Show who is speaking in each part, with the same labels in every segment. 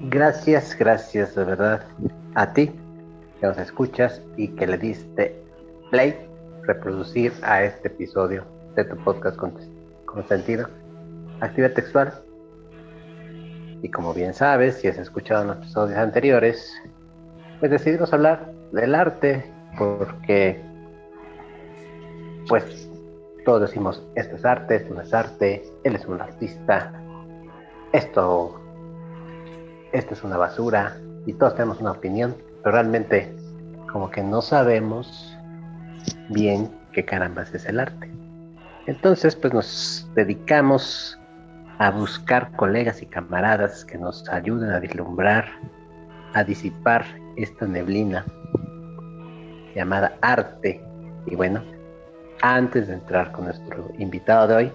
Speaker 1: Gracias, gracias de verdad a ti que nos escuchas y que le diste play, reproducir a este episodio de tu podcast con, sentido, actividad textual. Y como bien sabes, si has escuchado los episodios anteriores, pues decidimos hablar del arte porque, pues, todos decimos, esto es arte, esto no es arte, él es un artista, esto esto es una basura y todos tenemos una opinión, pero realmente como que no sabemos bien qué caramba es el arte. Entonces pues nos dedicamos a buscar colegas y camaradas que nos ayuden a vislumbrar, a disipar esta neblina llamada arte. Y bueno, antes de entrar con nuestro invitado de hoy,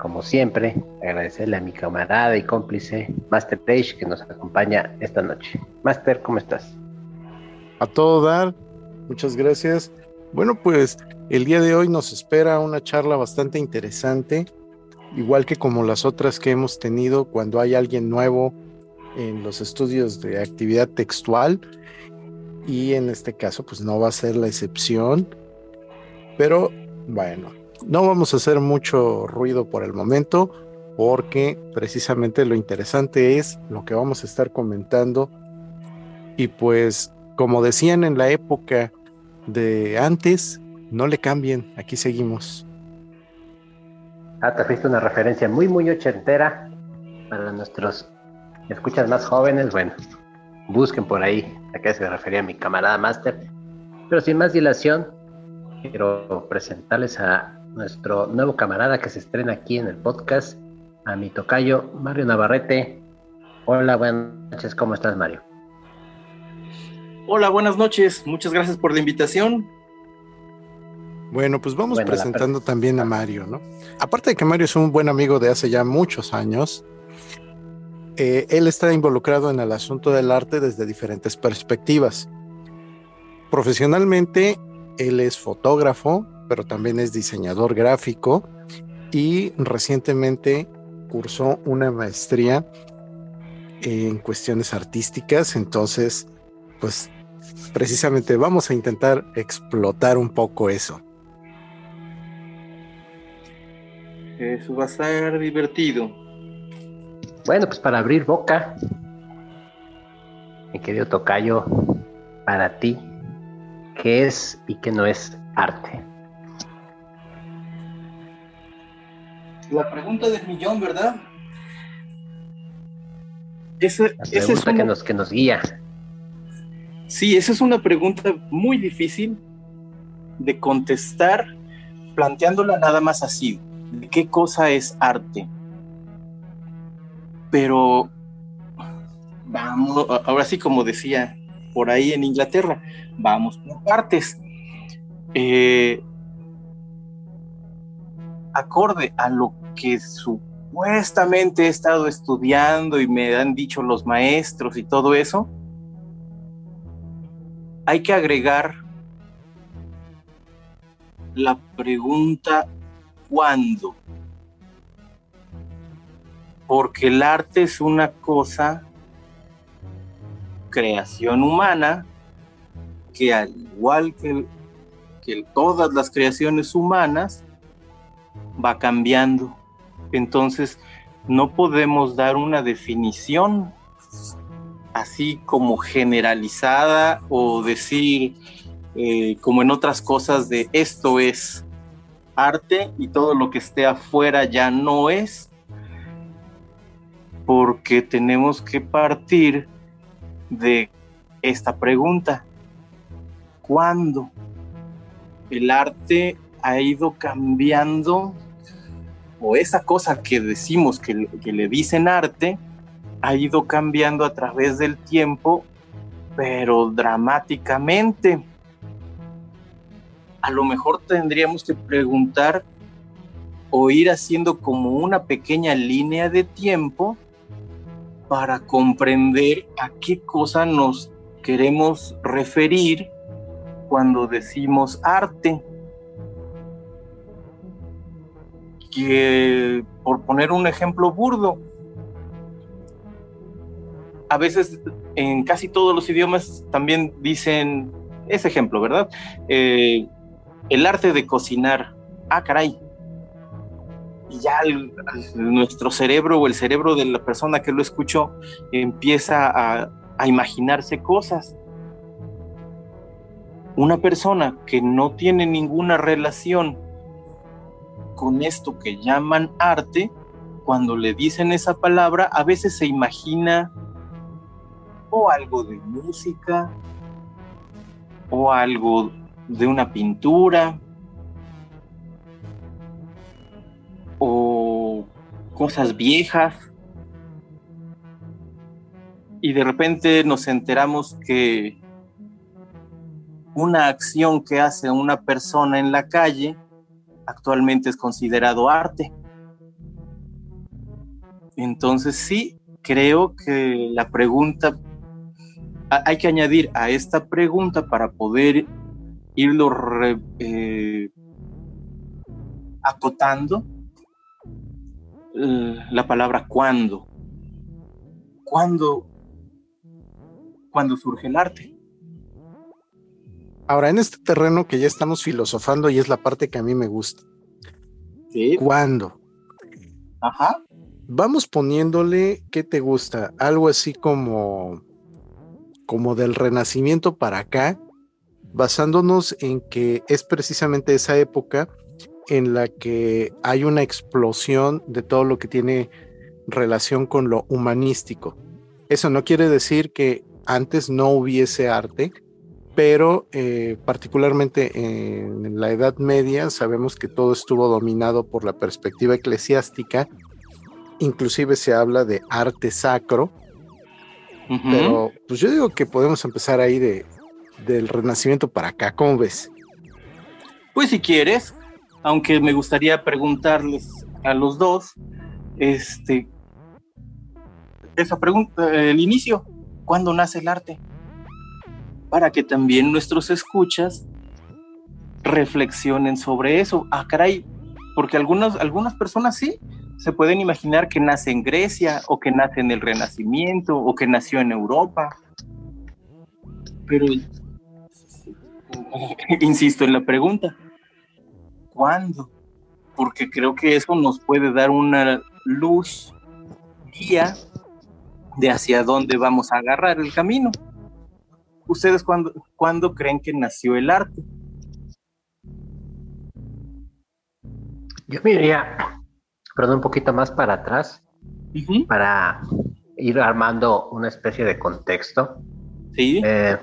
Speaker 1: como siempre, agradecerle a mi camarada y cómplice, Master Page, que nos acompaña esta noche. Master, ¿cómo estás?
Speaker 2: A todo dar, muchas gracias. Bueno, pues el día de hoy nos espera una charla bastante interesante, igual que como las otras que hemos tenido cuando hay alguien nuevo en los estudios de actividad textual. Y en este caso, pues no va a ser la excepción. Pero bueno, no vamos a hacer mucho ruido por el momento porque precisamente lo interesante es lo que vamos a estar comentando y pues como decían en la época de antes, no le cambien, aquí seguimos.
Speaker 1: Ah, te fuiste una referencia muy, muy ochentera para nuestros escuchas más jóvenes. Bueno, busquen por ahí a qué se refería mi camarada Master. Pero sin más dilación, quiero presentarles a nuestro nuevo camarada que se estrena aquí en el podcast, a mi tocayo Mario Navarrete. Hola, buenas noches, ¿cómo estás Mario?
Speaker 3: Hola, buenas noches, muchas gracias por la invitación.
Speaker 2: Bueno, pues vamos presentando también a Mario, ¿no? Aparte de que Mario es un buen amigo de hace ya muchos años, eh, él está involucrado en el asunto del arte desde diferentes perspectivas. Profesionalmente, él es fotógrafo, pero también es diseñador gráfico y recientemente cursó una maestría en cuestiones artísticas, entonces, pues precisamente vamos a intentar explotar un poco eso.
Speaker 3: Eso va a ser divertido.
Speaker 1: Bueno, pues para abrir boca, mi querido Tocayo, para ti, ¿qué es y qué no es arte?
Speaker 3: La pregunta del millón, ¿verdad?
Speaker 1: Esa, es una... que, nos, que nos guía.
Speaker 3: Sí, esa es una pregunta muy difícil de contestar planteándola nada más así. ¿De qué cosa es arte? Pero vamos, ahora sí como decía por ahí en Inglaterra, vamos por partes. Eh, acorde a lo que supuestamente he estado estudiando y me han dicho los maestros y todo eso, hay que agregar la pregunta ¿cuándo? Porque el arte es una cosa, creación humana, que al igual que, que todas las creaciones humanas, va cambiando. Entonces, no podemos dar una definición así como generalizada o decir eh, como en otras cosas de esto es arte y todo lo que esté afuera ya no es, porque tenemos que partir de esta pregunta. ¿Cuándo el arte ha ido cambiando o esa cosa que decimos que, le dicen arte ha ido cambiando a través del tiempo, pero dramáticamente. A lo mejor tendríamos que preguntar o ir haciendo como una pequeña línea de tiempo para comprender a qué cosa nos queremos referir cuando decimos arte que, por poner un ejemplo burdo, a veces en casi todos los idiomas también dicen ese ejemplo, ¿verdad? Eh, el arte de cocinar. Ah, caray. Y ya nuestro cerebro o el cerebro de la persona que lo escuchó empieza a, imaginarse cosas. Una persona que no tiene ninguna relación con esto que llaman arte, cuando le dicen esa palabra, a veces se imagina o algo de música, o algo de una pintura, cosas viejas. Y de repente nos enteramos que una acción que hace una persona en la calle actualmente es considerado arte. Entonces sí, creo que la pregunta, hay que añadir a esta pregunta para poder irlo eh, acotando la palabra cuándo. ¿Cuándo? ¿Cuándo surge el arte?
Speaker 2: Ahora, en este terreno que ya estamos filosofando y es la parte que a mí me gusta. ¿Cuándo?
Speaker 3: Ajá.
Speaker 2: Vamos poniéndole, ¿qué te gusta? Algo así como, como del renacimiento para acá, basándonos en que es precisamente esa época en la que hay una explosión de todo lo que tiene relación con lo humanístico. Eso no quiere decir que antes no hubiese arte, pero eh, particularmente en la Edad Media sabemos que todo estuvo dominado por la perspectiva eclesiástica, inclusive se habla de arte sacro, pero pues yo digo que podemos empezar ahí de, del Renacimiento para acá, ¿cómo ves?
Speaker 3: Pues si quieres, aunque me gustaría preguntarles a los dos, este, esa pregunta, el inicio, ¿cuándo nace el arte? para que también nuestros escuchas reflexionen sobre eso. Ah, caray, porque algunas, algunas personas sí se pueden imaginar que nace en Grecia o que nace en el Renacimiento o que nació en Europa. Pero, insisto en la pregunta, ¿cuándo? Porque creo que eso nos puede dar una luz, guía de hacia dónde vamos a agarrar el camino. ¿Ustedes cuándo, creen que nació el arte?
Speaker 1: Yo me iría, perdón, un poquito más para atrás, para ir armando una especie de contexto.
Speaker 3: Sí.
Speaker 1: Eh,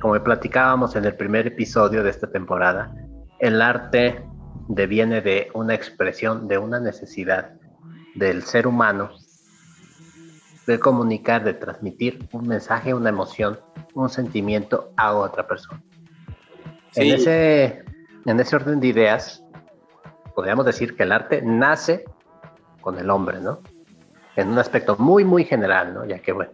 Speaker 1: como platicábamos en el primer episodio de esta temporada, el arte deviene de una expresión, de una necesidad del ser humano de comunicar, de transmitir un mensaje, una emoción, un sentimiento a otra persona. En, ese, en ese orden de ideas, podríamos decir que el arte nace con el hombre, ¿no? En un aspecto muy, muy general, ¿no? Ya que, bueno,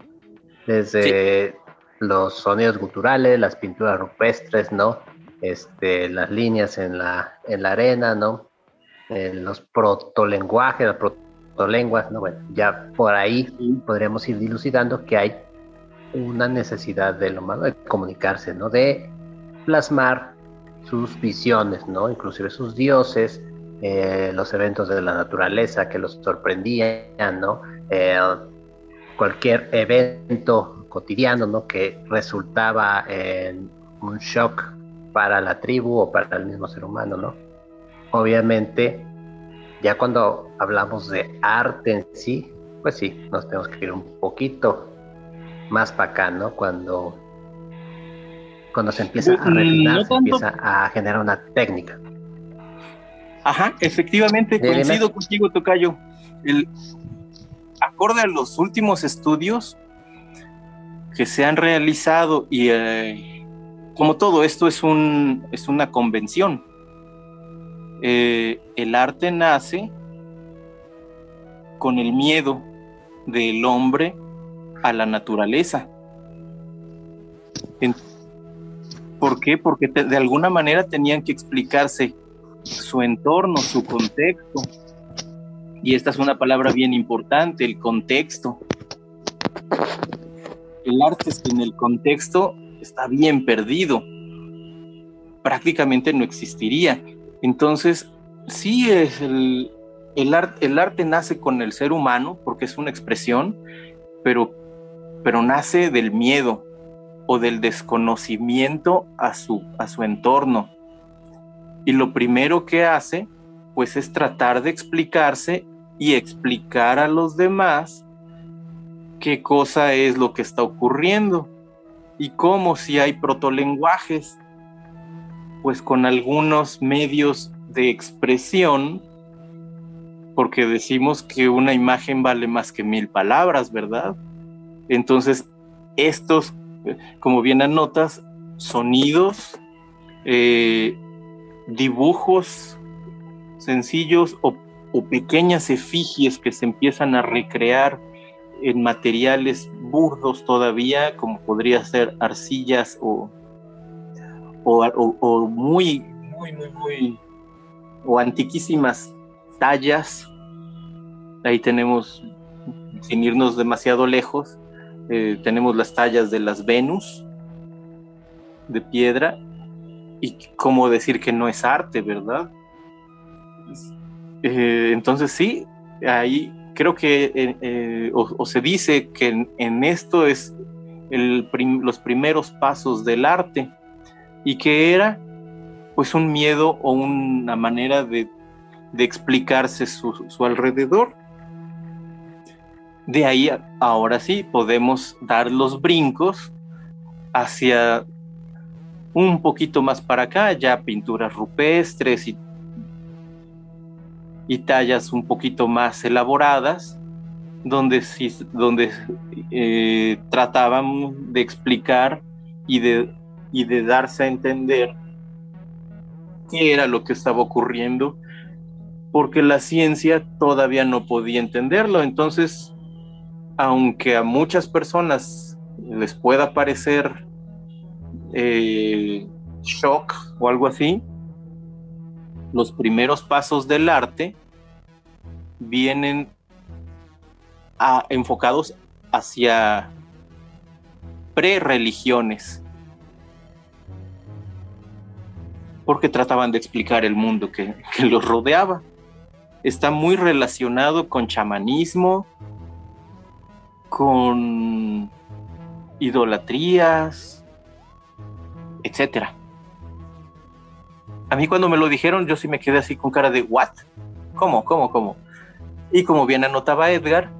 Speaker 1: desde los sonidos guturales, las pinturas rupestres, ¿no? Este, las líneas en la, en la arena, ¿no? Eh, los protolenguajes, las lenguas, ¿no? Bueno, ya por ahí podríamos ir dilucidando que hay una necesidad del humano de comunicarse, ¿no? De plasmar sus visiones, ¿no? Inclusive sus dioses, eh, los eventos de la naturaleza que los sorprendían, ¿no? Eh, cualquier evento cotidiano, ¿no? Que resultaba en un shock para la tribu o para el mismo ser humano, ¿no? Obviamente ya cuando hablamos de arte en sí, pues sí, nos tenemos que ir un poquito más para acá, ¿no? Cuando, cuando se empieza a refinar, se empieza a generar una técnica.
Speaker 3: Ajá, efectivamente, coincido contigo, Tocayo. El, acorde a los últimos estudios que se han realizado y eh, como todo esto es, un, es una convención, eh, el arte nace con el miedo del hombre a la naturaleza. ¿Por qué? Porque de alguna manera tenían que explicarse su entorno, su contexto, Y esta es una palabra bien importante, el contexto. El arte sin el contexto está bien perdido. Prácticamente no existiría. Entonces, sí es el, el, el arte nace con el ser humano porque es una expresión, pero, pero nace del miedo o del desconocimiento a su, a su entorno. Y lo primero que hace, pues es tratar de explicarse y explicar a los demás qué cosa es lo que está ocurriendo y cómo si hay protolenguajes, pues con algunos medios de expresión porque decimos que una imagen vale más que mil palabras, ¿verdad? Entonces, estos, como bien anotas, sonidos, eh, dibujos sencillos o, pequeñas efigies que se empiezan a recrear en materiales burdos todavía, como podría ser arcillas o, o, muy, muy, muy, muy, o antiquísimas tallas. Ahí tenemos, sin irnos demasiado lejos, eh, tenemos las tallas de las Venus de piedra. Y cómo decir que no es arte, ¿verdad? Eh, entonces sí, ahí creo que eh, o, se dice que en, esto es los primeros pasos del arte y que era pues un miedo o una manera de explicarse su, alrededor. De ahí, ahora sí, podemos dar los brincos hacia un poquito más para acá, ya pinturas rupestres y, y tallas un poquito más elaboradas, donde, donde eh, trataban de explicar y de, y de darse a entender qué era lo que estaba ocurriendo porque la ciencia todavía no podía entenderlo. Entonces, aunque a muchas personas les pueda parecer eh, shock o algo así, los primeros pasos del arte vienen enfocados hacia pre-religiones, porque trataban de explicar el mundo que los rodeaba está muy relacionado con chamanismo, con idolatrías, etcétera. A mí cuando me lo dijeron, yo sí me quedé así con cara de ¿what? ¿Cómo? ¿Cómo? ¿Cómo? Y como bien anotaba Edgar,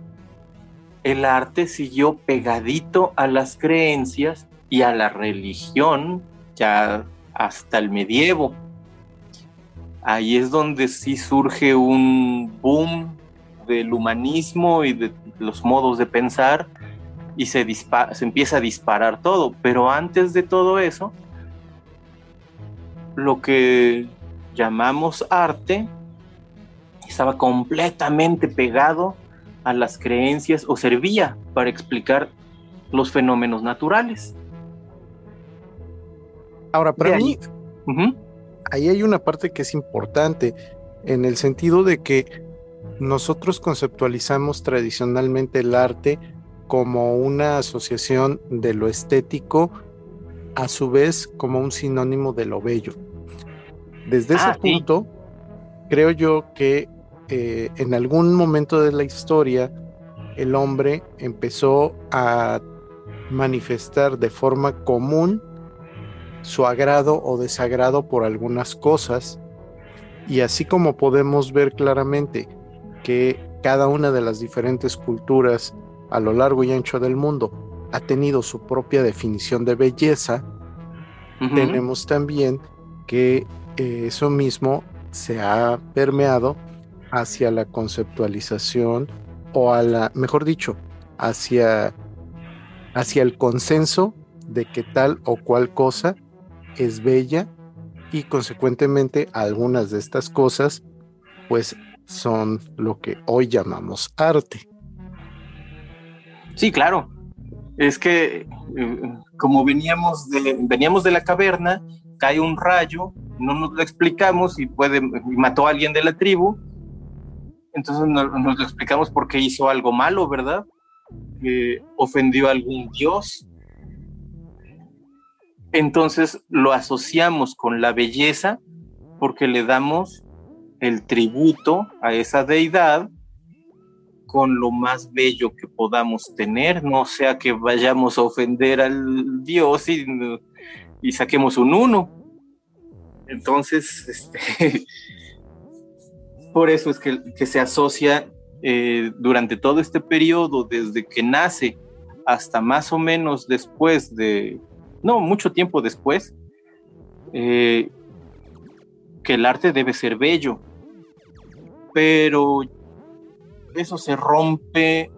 Speaker 3: el arte siguió pegadito a las creencias y a la religión ya hasta el medievo ahí es donde sí surge un boom del humanismo y de los modos de pensar y se, se empieza a disparar todo. Pero antes de todo eso, lo que llamamos arte estaba completamente pegado a las creencias o servía para explicar los fenómenos naturales.
Speaker 2: Ahora, para mí, ahí hay una parte que es importante, en el sentido de que nosotros conceptualizamos tradicionalmente el arte como una asociación de lo estético, a su vez como un sinónimo de lo bello. Desde ese ah, punto, creo yo que eh, en algún momento de la historia el hombre empezó a manifestar de forma común su agrado o desagrado por algunas cosas. Y así como podemos ver claramente que cada una de las diferentes culturas a lo largo y ancho del mundo ha tenido su propia definición de belleza, tenemos también que eh, eso mismo se ha permeado hacia la conceptualización o a la, mejor dicho, hacia, hacia el consenso de que tal o cual cosa es bella y consecuentemente algunas de estas cosas pues son lo que hoy llamamos arte.
Speaker 3: Sí, claro. Es que eh, como veníamos de, veníamos de la caverna, cae un rayo, no nos lo explicamos y puede mató a alguien de la tribu entonces nos, lo explicamos porque hizo algo malo, ¿verdad? ofendió a algún dios. Entonces lo asociamos con la belleza porque le damos el tributo a esa deidad con lo más bello que podamos tener, no sea que vayamos a ofender al Dios y, y saquemos un uno. Entonces, este, por eso es que, se asocia eh, durante todo este periodo, desde que nace hasta más o menos después de, no, mucho tiempo después, eh, que el arte debe ser bello. Pero eso se rompe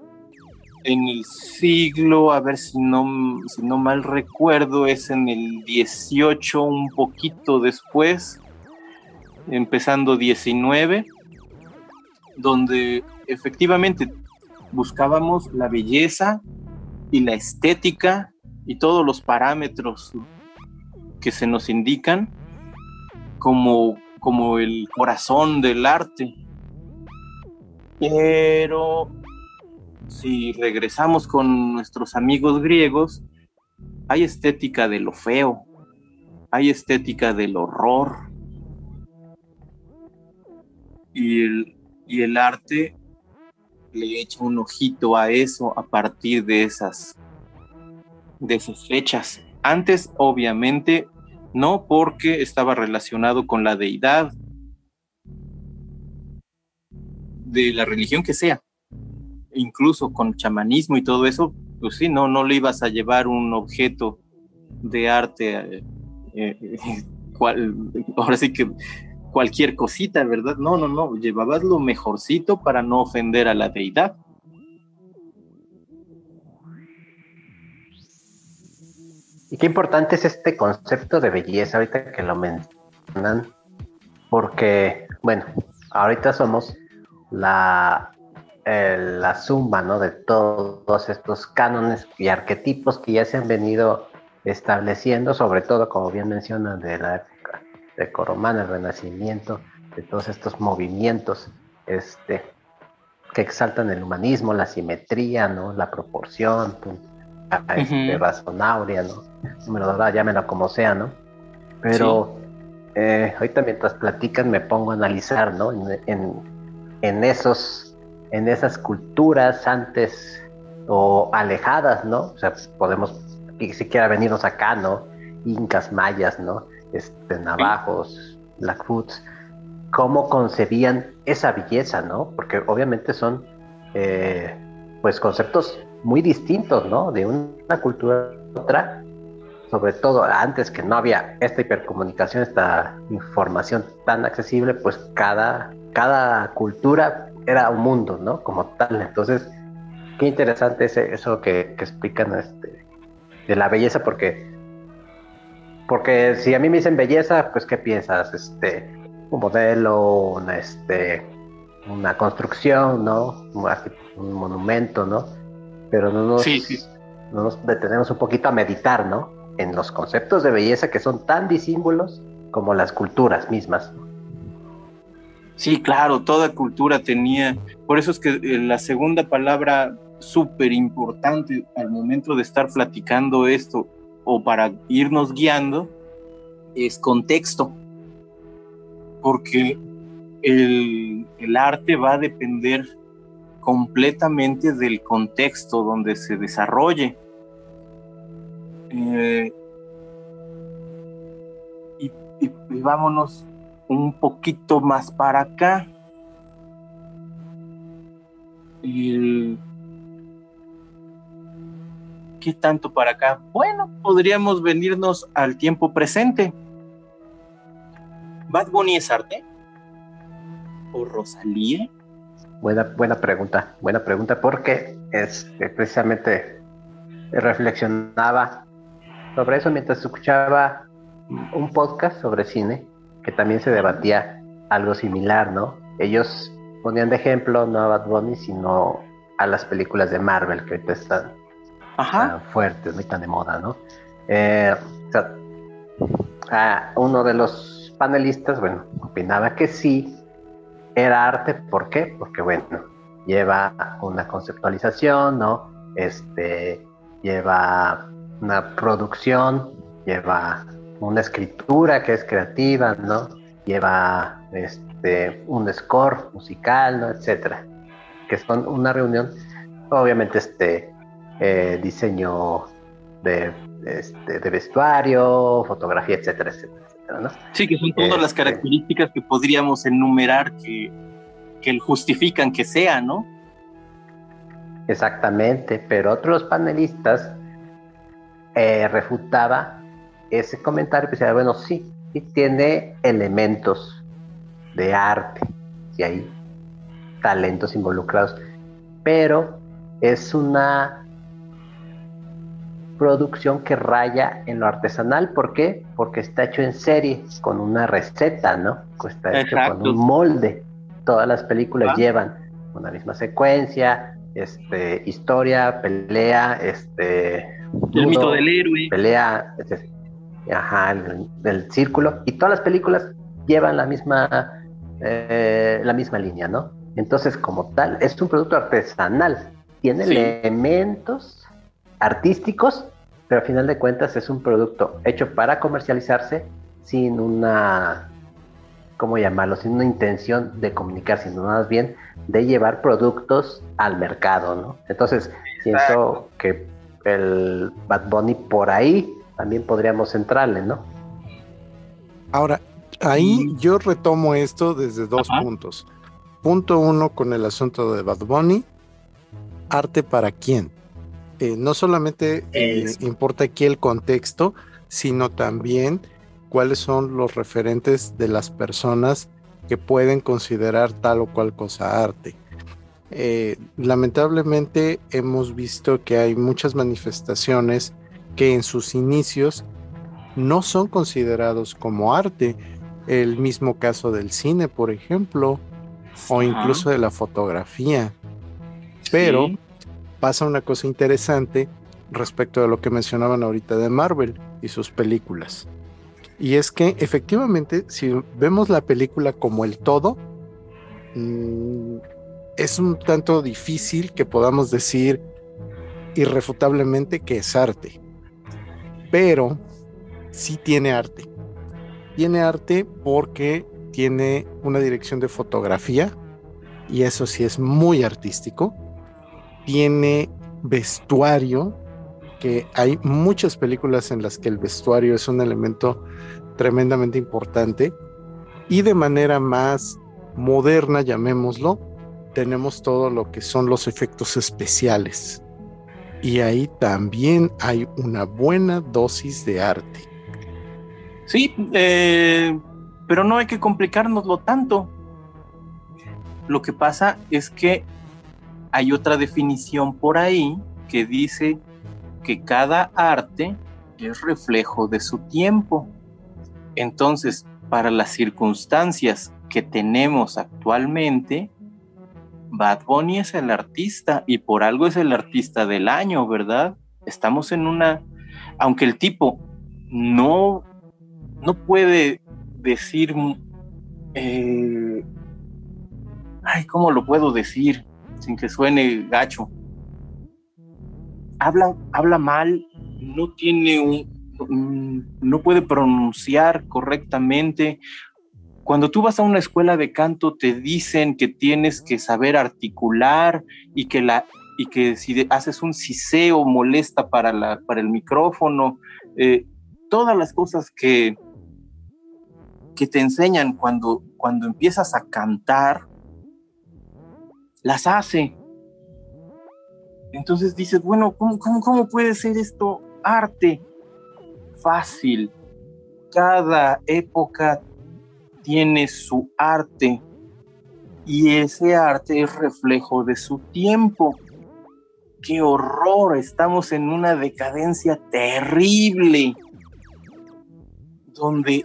Speaker 3: en el siglo, a ver si no, si no mal recuerdo, es en el 18, un poquito después, empezando 19, donde efectivamente buscábamos la belleza y la estética y todos los parámetros que se nos indican como, como el corazón del arte. Pero si regresamos con nuestros amigos griegos, hay estética de lo feo, hay estética del horror. Y el, y el arte le echa un ojito a eso a partir de esas, de esas fechas. Antes, obviamente, no porque estaba relacionado con la deidad de la religión que sea, incluso con chamanismo y todo eso, pues sí, no, no le ibas a llevar un objeto de arte, eh, eh, ahora sí que cualquier cosita, ¿verdad? No, no, no, llevabas lo mejorcito para no ofender a la deidad.
Speaker 1: Y qué importante es este concepto de belleza ahorita que lo mencionan, porque, bueno, ahorita somos la, la suma ¿no? de todos estos cánones y arquetipos que ya se han venido estableciendo, sobre todo, como bien mencionan, de la Coromán, el Renacimiento, de todos estos movimientos este, que exaltan el humanismo, la simetría, ¿no? la proporción, la este, razón áurea, ¿no? número llámelo como sea, ¿no? Pero eh, ahorita mientras platican me pongo a analizar, ¿no? en en esos, en esas culturas antes o alejadas, ¿no? O sea, podemos ni siquiera venirnos acá, ¿no? Incas, mayas, ¿no? Este, navajos, blackfoots, cómo concebían esa belleza, ¿no? Porque obviamente son, eh, pues, conceptos muy distintos, ¿no? De una cultura a otra, sobre todo antes que no había esta hipercomunicación, esta información tan accesible, pues cada cada cultura era un mundo, ¿no? Como tal. Entonces, qué interesante es eso que, explican este, de la belleza, porque, porque si a mí me dicen belleza, pues, ¿qué piensas? Este, un modelo, una, este, una construcción, ¿no? Un, monumento, ¿no? Pero no nos, no nos detenemos un poquito a meditar, ¿no? En los conceptos de belleza que son tan disímbolos como las culturas mismas.
Speaker 3: Sí, claro, toda cultura tenía, por eso es que eh, la segunda palabra súper importante al momento de estar platicando esto o para irnos guiando es contexto, porque el, arte va a depender completamente del contexto donde se desarrolle. Eh, y, y, vámonos un poquito más para acá. ¿Qué tanto para acá? Bueno, podríamos venirnos al tiempo presente. ¿Bad Bunny es arte? ¿O Rosalía?
Speaker 1: Buena, buena pregunta, buena pregunta, porque este, precisamente reflexionaba sobre eso mientras escuchaba un podcast sobre cine que también se debatía algo similar, ¿no? Ellos ponían de ejemplo no a Bad Bunny, sino a las películas de Marvel que ahorita están, tan fuertes, muy tan de moda, ¿no? Eh, uno de los panelistas, bueno, opinaba que sí, era arte, ¿por qué? Porque bueno, lleva una conceptualización, ¿no? Este, lleva una producción, lleva una escritura que es creativa, ¿no? Lleva este, un score musical, ¿no? Etcétera. Que son una reunión, obviamente, este eh, diseño de, este, de vestuario, fotografía, etcétera, etcétera, etcétera, ¿no?
Speaker 3: Sí, que son todas las este, características que podríamos enumerar que, que justifican que sea, ¿no?
Speaker 1: Exactamente, pero otros panelistas eh, refutaba ese comentario que decía, bueno, sí, sí tiene elementos de arte, y hay talentos involucrados, pero es una producción que raya en lo artesanal, ¿por qué? Porque está hecho en serie, con una receta, ¿no? Está hecho con un molde. Todas las películas ah. llevan una misma secuencia, este, historia, pelea, este,
Speaker 3: el mito del héroe,
Speaker 1: pelea, ajá, el, el, círculo, y todas las películas llevan la misma, eh, la misma línea, ¿no? Entonces, como tal, es un producto artesanal, tiene elementos artísticos, pero al final de cuentas es un producto hecho para comercializarse sin una, ¿cómo llamarlo? Sin una intención de comunicar, sino más bien de llevar productos al mercado, ¿no? Entonces, pienso que el Bad Bunny por ahí también podríamos entrarle, ¿no?
Speaker 2: Ahora, ahí yo retomo esto desde dos puntos. Punto uno con el asunto de Bad Bunny, arte para quién. Eh, no solamente eh, importa aquí el contexto, sino también cuáles son los referentes de las personas que pueden considerar tal o cual cosa arte. Eh, lamentablemente hemos visto que hay muchas manifestaciones que en sus inicios no son considerados como arte. El mismo caso del cine, por ejemplo, o incluso de la fotografía. Pero pasa una cosa interesante respecto a lo que mencionaban ahorita de Marvel y sus películas. Y es que efectivamente, si vemos la película como el todo, mm, es un tanto difícil que podamos decir irrefutablemente que es arte. Pero sí tiene arte. Tiene arte porque tiene una dirección de fotografía y eso sí es muy artístico. Tiene vestuario que hay muchas películas en las que el vestuario es un elemento tremendamente importante y de manera más moderna, llamémoslo, tenemos todo lo que son los efectos especiales. Y ahí también hay una buena dosis de arte.
Speaker 3: Sí, eh, pero no hay que complicárnoslo tanto. Lo que pasa es que hay otra definición por ahí que dice que cada arte es reflejo de su tiempo. Entonces, para las circunstancias que tenemos actualmente, Bad Bunny es el artista y por algo es el artista del año, ¿verdad? Estamos en una, aunque el tipo no, no puede decir, eh, ay, ¿cómo lo puedo decir sin que suene gacho? Habla, habla mal, no tiene un, no puede pronunciar correctamente cuando tú vas a una escuela de canto te dicen que tienes que saber articular y que, la, y que si haces un siseo molesta para, la, para el micrófono, eh, todas las cosas que, que te enseñan cuando, cuando empiezas a cantar, las hace. Entonces dices, bueno, ¿cómo, cómo, cómo puede ser esto arte? Fácil. Cada época tiene su arte y ese arte es reflejo de su tiempo. ¡Qué horror! Estamos en una decadencia terrible donde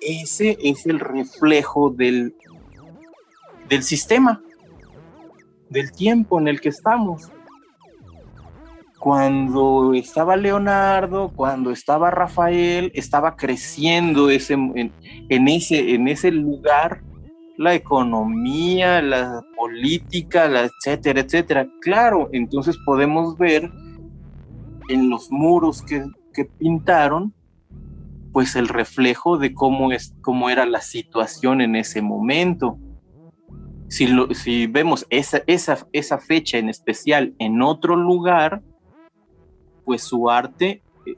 Speaker 3: ese es el reflejo del, del sistema, del tiempo en el que estamos cuando estaba Leonardo, cuando estaba Rafael, estaba creciendo ese, en, ese, en ese lugar la economía, la política, la etcétera, etcétera. Claro, entonces podemos ver en los muros que, que pintaron, pues el reflejo de cómo, es, cómo era la situación en ese momento. Si, lo, si vemos esa, esa, esa fecha en especial en otro lugar, pues su arte eh,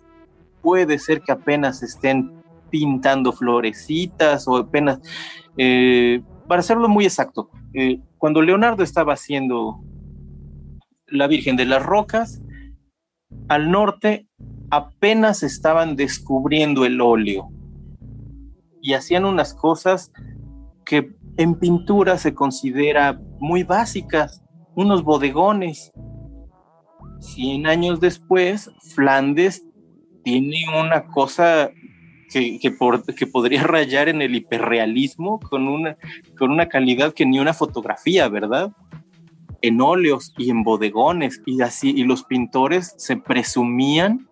Speaker 3: puede ser que apenas estén pintando florecitas o apenas, eh, para hacerlo muy exacto, eh, cuando Leonardo estaba haciendo la Virgen de las Rocas, al norte apenas estaban descubriendo el óleo y hacían unas cosas que en pintura se considera muy básicas, unos bodegones. Cien años después, Flandes tiene una cosa que, que, podría rayar en el hiperrealismo con una, con una calidad que ni una fotografía, ¿verdad? En óleos y en bodegones y así, y los pintores se presumían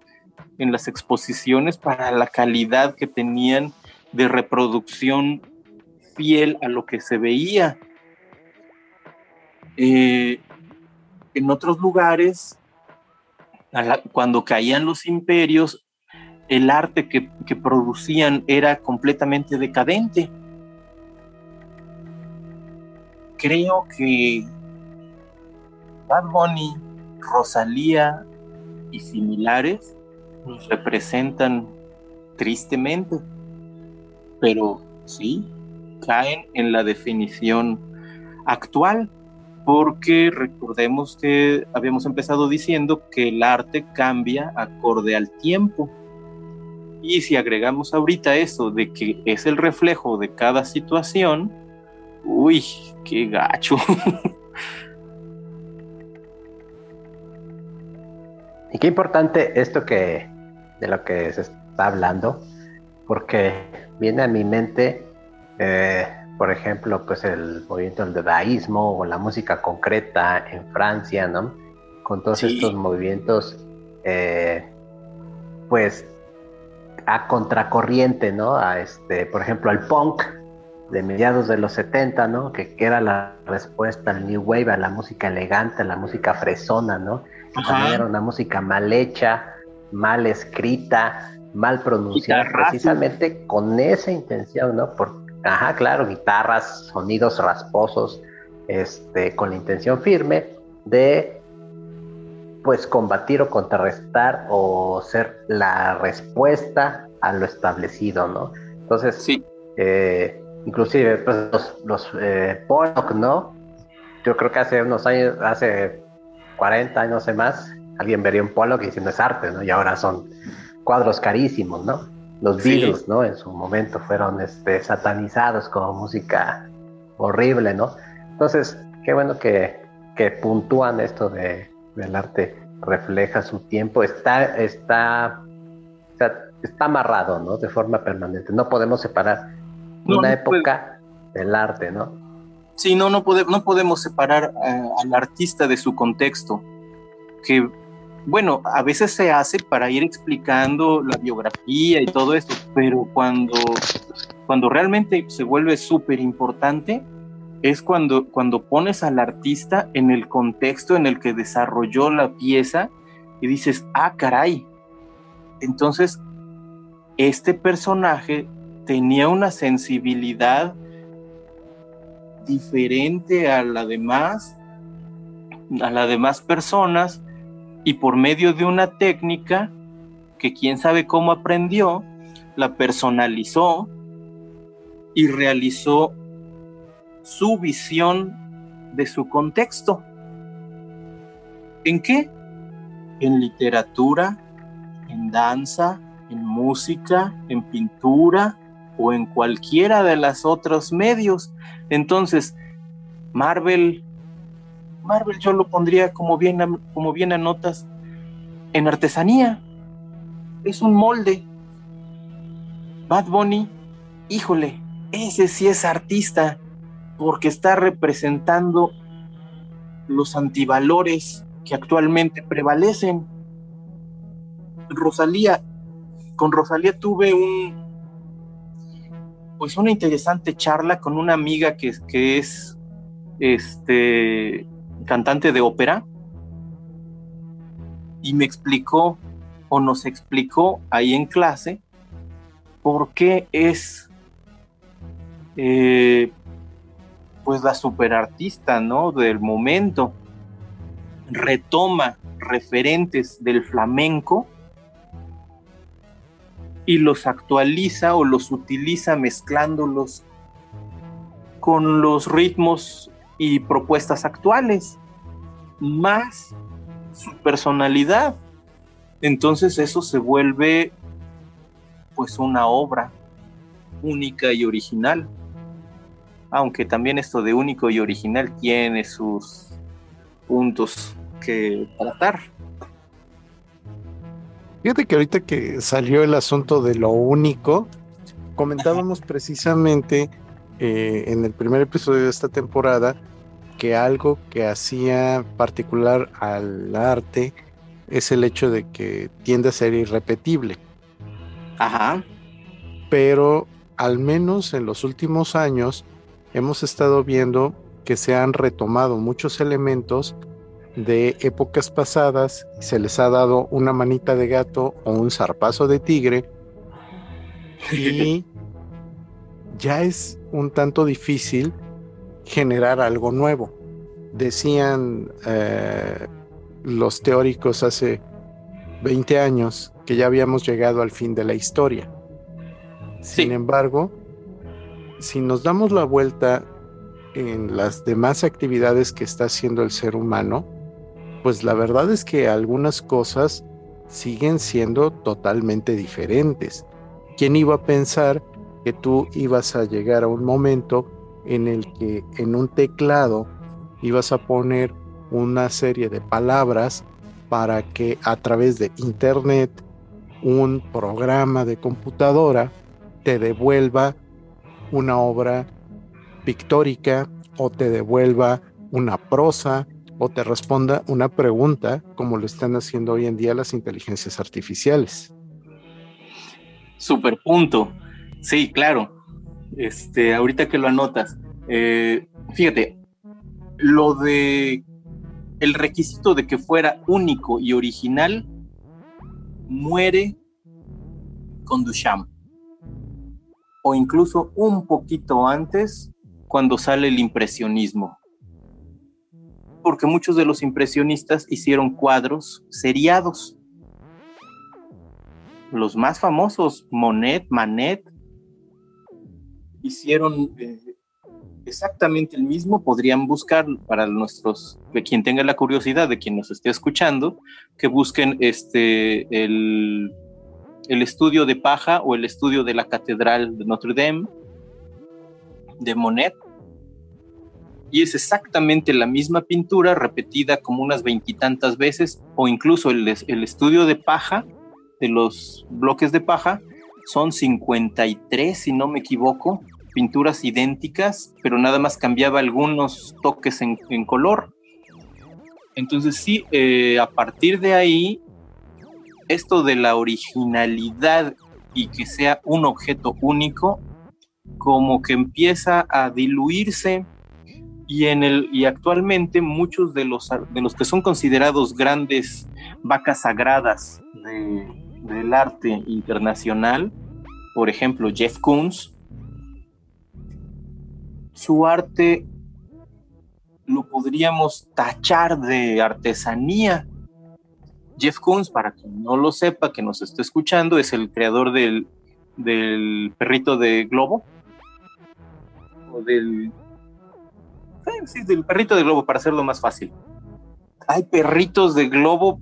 Speaker 3: en las exposiciones para la calidad que tenían de reproducción fiel a lo que se veía. Eh, en otros lugares, cuando caían los imperios, el arte que, producían era completamente decadente. Creo que Bad Bunny, Rosalía y similares nos representan tristemente, pero sí caen en la definición actual, porque recordemos que habíamos empezado diciendo que el arte cambia acorde al tiempo. Y si agregamos ahorita eso de que es el reflejo de cada situación, uy, qué gacho.
Speaker 1: Y qué importante esto que de lo que se está hablando, porque viene a mi mente, eh, por ejemplo, pues el movimiento del dadaísmo o la música concreta en Francia, ¿no? Con todos estos movimientos, eh, pues a contracorriente, ¿no? A este, por ejemplo, al punk de mediados de los 70, ¿no? Que, era la respuesta al New Wave, a la música elegante, a la música fresona, ¿no? Que era una música mal hecha, mal escrita, mal pronunciada, precisamente con esa intención, ¿no? Por, ajá, claro, guitarras, sonidos rasposos, este, con la intención firme de pues combatir o contrarrestar o ser la respuesta a lo establecido, ¿no? Entonces,
Speaker 3: sí.
Speaker 1: Eh, inclusive pues, los, los eh, Pollock, ¿no? Yo creo que hace unos años, hace 40 años, no sé más, alguien vería un Pollock diciendo es arte, ¿no? Y ahora son cuadros carísimos, ¿no? Los Beatles, ¿no? En su momento fueron este, satanizados como música horrible, ¿no? Entonces, qué bueno que, que puntúan esto de el arte refleja su tiempo, está, está, está, amarrado, ¿no? De forma permanente. No podemos separar una época del arte, ¿no?
Speaker 3: Sí, no, no, no podemos separar eh, al artista de su contexto, que, bueno, a veces se hace para ir explicando la biografía y todo esto, pero cuando, cuando realmente se vuelve súper importante, es cuando, cuando pones al artista en el contexto en el que desarrolló la pieza y dices, ah, caray. Entonces, este personaje tenía una sensibilidad diferente a la demás, a las demás personas, y por medio de una técnica que quién sabe cómo aprendió, la personalizó y realizó su visión de su contexto. ¿En qué? En literatura, en danza, en música, en pintura o en cualquiera de los otros medios. Entonces, Marvel, Marvel yo lo pondría como bien, como bien anotas en artesanía. Es un molde. Bad Bunny, híjole, ese sí es artista porque está representando los antivalores que actualmente prevalecen. Rosalía, con Rosalía tuve un, pues una interesante charla con una amiga que, que es este cantante de ópera y me explicó o nos explicó ahí en clase por qué es eh, pues la superartista no del momento. Retoma referentes del flamenco y los actualiza o los utiliza mezclándolos con los ritmos y propuestas actuales, más su personalidad. Entonces eso se vuelve pues una obra única y original. Aunque también esto de único y original tiene sus puntos que tratar.
Speaker 2: Fíjate que ahorita que salió el asunto de lo único, comentábamos precisamente eh, en el primer episodio de esta temporada que algo que hacía particular al arte es el hecho de que tiende a ser irrepetible.
Speaker 3: Ajá.
Speaker 2: Pero al menos en los últimos años hemos estado viendo que se han retomado muchos elementos de épocas pasadas, se les ha dado una manita de gato o un zarpazo de tigre y ya es un tanto difícil generar algo nuevo. Decían eh, los teóricos hace 20 años que ya habíamos llegado al fin de la historia. Sin embargo, si nos damos la vuelta en las demás actividades que está haciendo el ser humano, pues la verdad es que algunas cosas siguen siendo totalmente diferentes. ¿Quién iba a pensar que tú ibas a llegar a un momento en el que en un teclado ibas a poner una serie de palabras para que a través de internet un programa de computadora te devuelva una obra pictórica o te devuelva una prosa o te responda una pregunta como lo están haciendo hoy en día las inteligencias artificiales.
Speaker 3: Super punto. Sí, claro. Este, ahorita que lo anotas, eh, fíjate, lo de el requisito de que fuera único y original muere con Duchamp. O incluso un poquito antes, cuando sale el impresionismo porque muchos de los impresionistas hicieron cuadros seriados. Los más famosos, Monet, Manet, hicieron eh, exactamente el mismo. Podrían buscar para nuestros, de quien tenga la curiosidad, de quien nos esté escuchando, que busquen este, el, el estudio de paja o el estudio de la Catedral de Notre Dame de Monet y es exactamente la misma pintura repetida como unas veintitantas veces o incluso el, estudio de paja, de los bloques de paja, son 53 si no me equivoco, pinturas idénticas, pero nada más cambiaba algunos toques en, color. Entonces sí, eh, a partir de ahí, esto de la originalidad y que sea un objeto único, como que empieza a diluirse y, en el, y actualmente muchos de los, de los que son considerados grandes vacas sagradas del arte internacional, por ejemplo Jeff Koons, su arte lo podríamos tachar de artesanía. Jeff Koons, para quien no lo sepa, que nos esté escuchando, es el creador del, del perrito de globo, o del sí, del perrito de globo, para hacerlo más fácil. Hay perritos de globo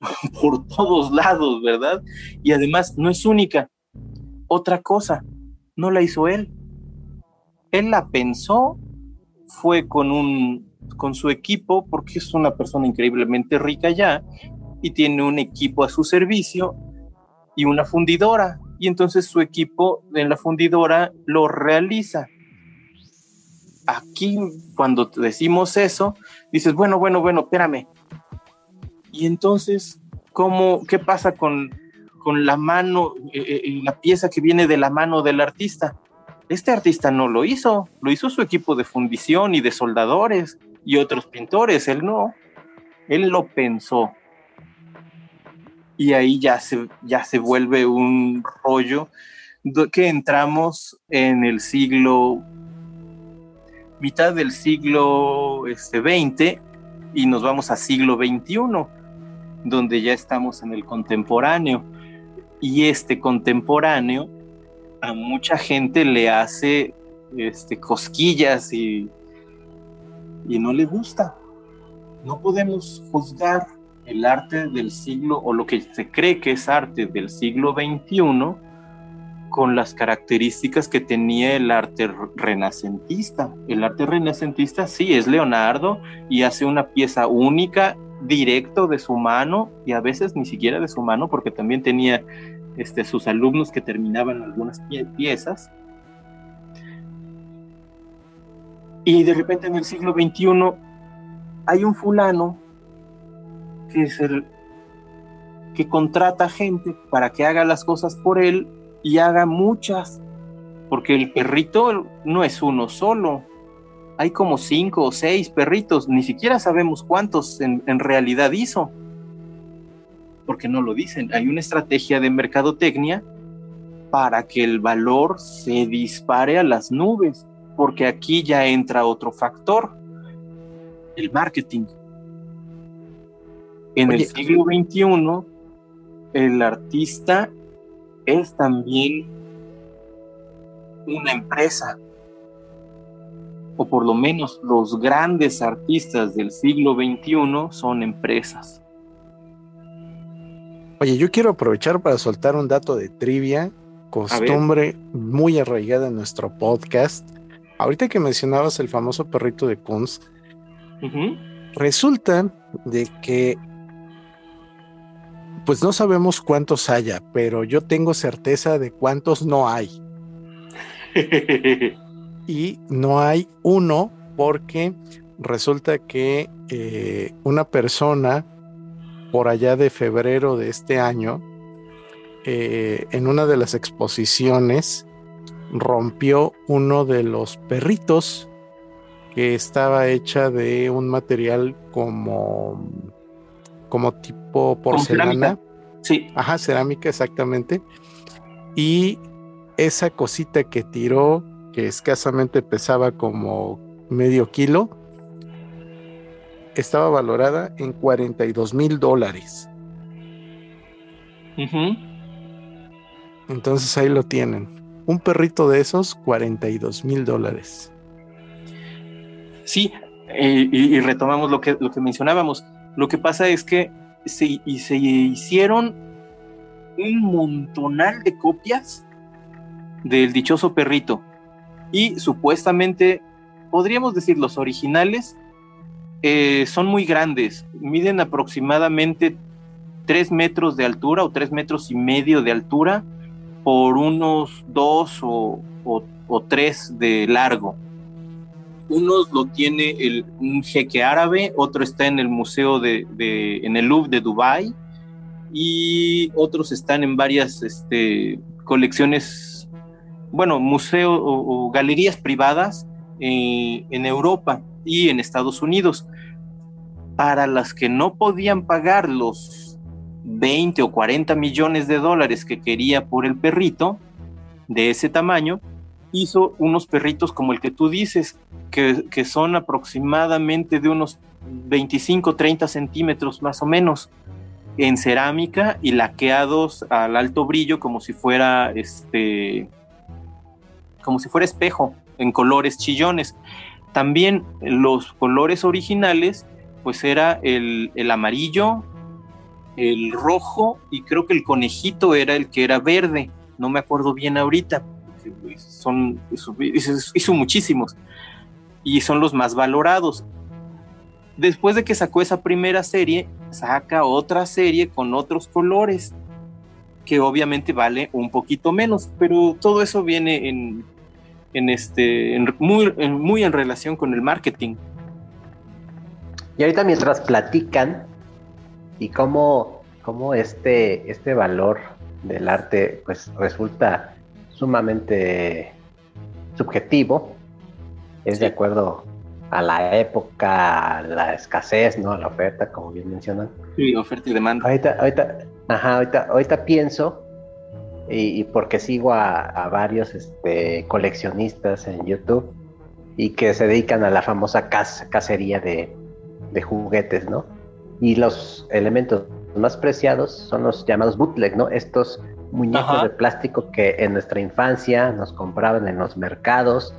Speaker 3: por todos lados, ¿verdad? Y además no es única. Otra cosa, no la hizo él. Él la pensó, fue con un con su equipo porque es una persona increíblemente rica ya y tiene un equipo a su servicio y una fundidora y entonces su equipo en la fundidora lo realiza aquí cuando decimos eso, dices, bueno, bueno, bueno, espérame. Y entonces, ¿cómo, qué pasa con, con la mano, eh, eh, la pieza que viene de la mano del artista? este artista no lo hizo, lo hizo su equipo de fundición y de soldadores y otros pintores, él no, él lo pensó. Y ahí ya se, ya se vuelve un rollo que entramos en el siglo, mitad del siglo este, 20 y nos vamos a siglo XXI, donde ya estamos en el contemporáneo. Y este contemporáneo a mucha gente le hace este, cosquillas y, y no le gusta. No podemos juzgar el arte del siglo o lo que se cree que es arte del siglo XXI con las características que tenía el arte renacentista. El arte renacentista sí es Leonardo y hace una pieza única, directo de su mano y a veces ni siquiera de su mano porque también tenía este, sus alumnos que terminaban algunas piezas. Y de repente en el siglo XXI hay un fulano que, es el, que contrata gente para que haga las cosas por él y haga muchas, porque el perrito no es uno solo, hay como cinco o seis perritos, ni siquiera sabemos cuántos en, en realidad hizo porque no lo dicen. Hay una estrategia de mercadotecnia para que el valor se dispare a las nubes, porque aquí ya entra otro factor, el marketing. En el siglo XXI, el artista es también una empresa, o por lo menos los grandes artistas del siglo XXI son empresas.
Speaker 2: Oye, yo quiero aprovechar para soltar un dato de trivia, costumbre muy arraigada en nuestro podcast. Ahorita que mencionabas el famoso perrito de Kunz, resulta de que, pues no sabemos cuántos haya, pero yo tengo certeza de cuántos no hay. y no hay uno porque resulta que eh, una persona por allá de febrero de este año, eh, en una de las exposiciones, rompió uno de los perritos que estaba hecha de un material como, como tipo porcelana.
Speaker 3: Sí.
Speaker 2: Ajá, cerámica, exactamente. Y esa cosita que tiró, que escasamente pesaba como medio kilo, estaba valorada en 42 mil dólares. Entonces ahí lo tienen. Un perrito de esos, 42 mil dólares.
Speaker 3: Sí, eh, y, retomamos lo que, lo que mencionábamos. Lo que pasa es que se, y se hicieron un montonal de copias del dichoso perrito. Y supuestamente, podríamos decir, los originales eh, son muy grandes, miden aproximadamente 3 metros de altura o 3 metros y medio de altura por unos 2 o, o, 3 de largo. Uno lo tiene el, un jeque árabe, otro está en el museo de, en el Louvre de Dubai y otros están en varias este, colecciones, bueno, museos o, galerías privadas eh, en Europa y en Estados Unidos. Para las que no podían pagar los 20 o 40 millones de dólares que quería por el perrito de ese tamaño, hizo unos perritos como el que tú dices, que, que son aproximadamente de unos 25, 30 centímetros más o menos en cerámica y laqueados al alto brillo como si fuera este como si fuera espejo en colores chillones. También los colores originales, pues era el, amarillo, el rojo y creo que el conejito era el que era verde. No me acuerdo bien ahorita. Son, hizo, muchísimos y son los más valorados. Después de que sacó esa primera serie, saca otra serie con otros colores que obviamente vale un poquito menos, pero todo eso viene en, en este, muy, en, muy en relación con el marketing.
Speaker 1: Y ahorita mientras platican y cómo, cómo este, este valor del arte pues resulta sumamente subjetivo, es de acuerdo a la época, a la escasez, ¿no? A la oferta, como bien mencionan.
Speaker 3: Sí, oferta y demanda.
Speaker 1: Ahorita, ahorita, ajá, ahorita, ahorita pienso, y, porque sigo a, varios este, coleccionistas en YouTube y que se dedican a la famosa cacería de, de juguetes, ¿no? Y los elementos más preciados son los llamados bootleg, ¿no? Estos muñecos de plástico que en nuestra infancia nos compraban en los mercados,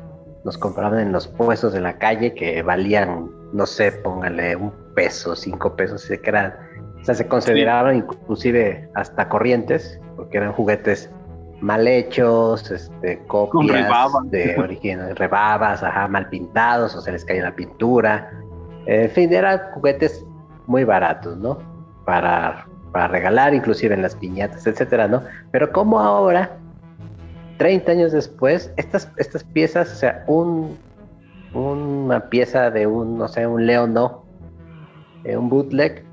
Speaker 1: nos compraban en los puestos de la calle que valían, no sé, póngale un peso, cinco pesos, que eran, o sea, se consideraban inclusive hasta corrientes, porque eran juguetes mal hechos, este, copias de origen, rebabas, ajá, mal pintados, o se les caía la pintura. En fin, eran juguetes muy baratos, ¿no? Para, para regalar, inclusive en las piñatas, etcétera, ¿no? Pero como ahora 30 años después, estas, estas piezas, o sea, un, una pieza de un, no sé, un león, no, eh, un bootleg,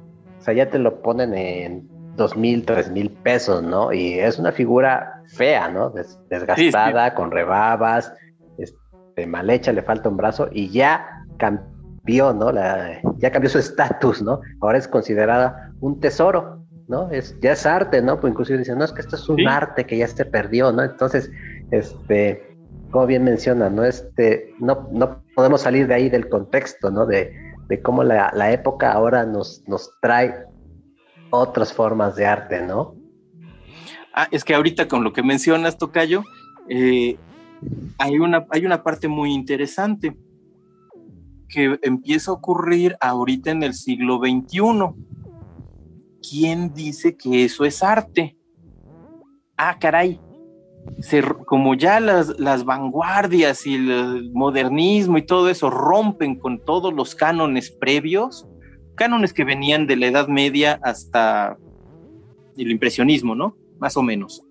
Speaker 1: sea, ya te lo ponen en dos mil, tres mil pesos, ¿no? Y es una figura fea, ¿no? desgastada, con rebabas, este, mal hecha, le falta un brazo y ya cambió, ¿no? La, ya cambió su estatus, ¿no? Ahora es considerada un tesoro. ¿no? Es, ya es arte, ¿no? Pues inclusive dicen, no, es que esto es un arte que ya se perdió, ¿no? Entonces, este, como bien menciona, ¿no? Este, no, no podemos salir de ahí del contexto, ¿no? De, de cómo la, la, época ahora nos, nos trae otras formas de arte, ¿no?
Speaker 3: Ah, es que ahorita con lo que mencionas, Tocayo, eh, hay, una, hay una parte muy interesante que empieza a ocurrir ahorita en el siglo XXI ¿quién dice que eso es arte? Ah, caray. Como ya las, las vanguardias y el modernismo y todo eso rompen con todos los cánones previos, cánones que venían de la Edad Media hasta el impresionismo, ¿no? Más o menos.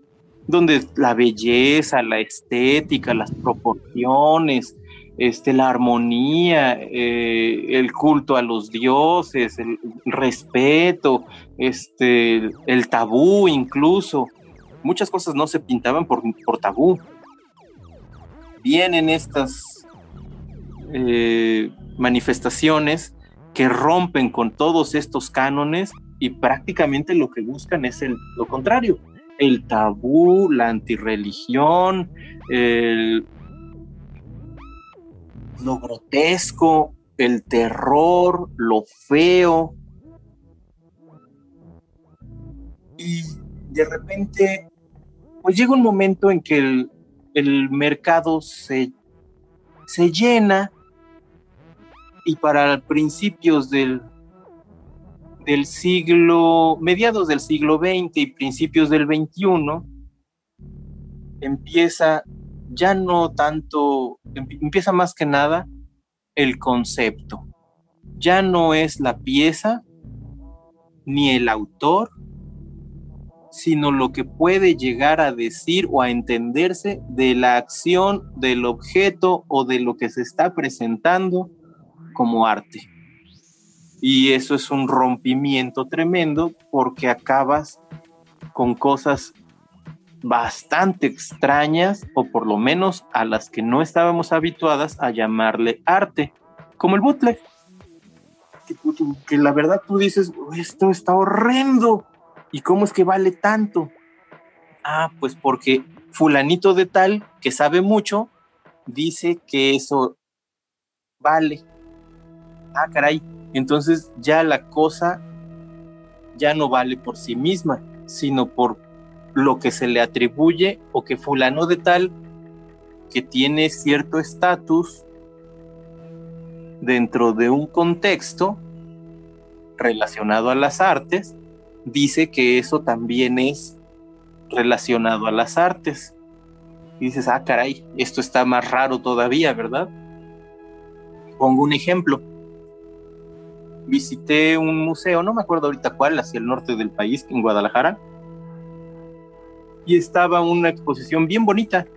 Speaker 3: Donde la belleza, la estética, las proporciones, este, la armonía, eh, el culto a los dioses, el respeto, este, el tabú incluso. Muchas cosas no se pintaban por, por tabú. Vienen estas eh, manifestaciones que rompen con todos estos cánones y prácticamente lo que buscan es el, lo contrario, el tabú, la antirreligión, el, lo grotesco, el terror, lo feo. Y de repente, pues llega un momento en que el, mercado se, se llena y para principios del, del siglo, mediados del siglo XX y principios del XXI, empieza ya no tanto, empieza más que nada el concepto. Ya no es la pieza ni el autor, sino lo que puede llegar a decir o a entenderse de la acción del objeto o de lo que se está presentando como arte. Y eso es un rompimiento tremendo porque acabas con cosas bastante extrañas, o por lo menos a las que no estábamos habituadas a llamarle arte, como el bootleg. Que, la verdad tú dices, esto está horrendo. ¿Y cómo es que vale tanto? Ah, pues porque fulanito de tal, que sabe mucho, dice que eso vale. Ah, caray. Entonces ya la cosa ya no vale por sí misma, sino por lo que se le atribuye o que fulano de tal que tiene cierto estatus dentro de un contexto relacionado a las artes, dice que eso también es relacionado a las artes. Y dices, ah, caray, esto está más raro todavía, ¿verdad? Pongo un ejemplo. Visité un museo, no me acuerdo ahorita cuál, hacia el norte del país, en Guadalajara, y estaba una exposición bien bonita.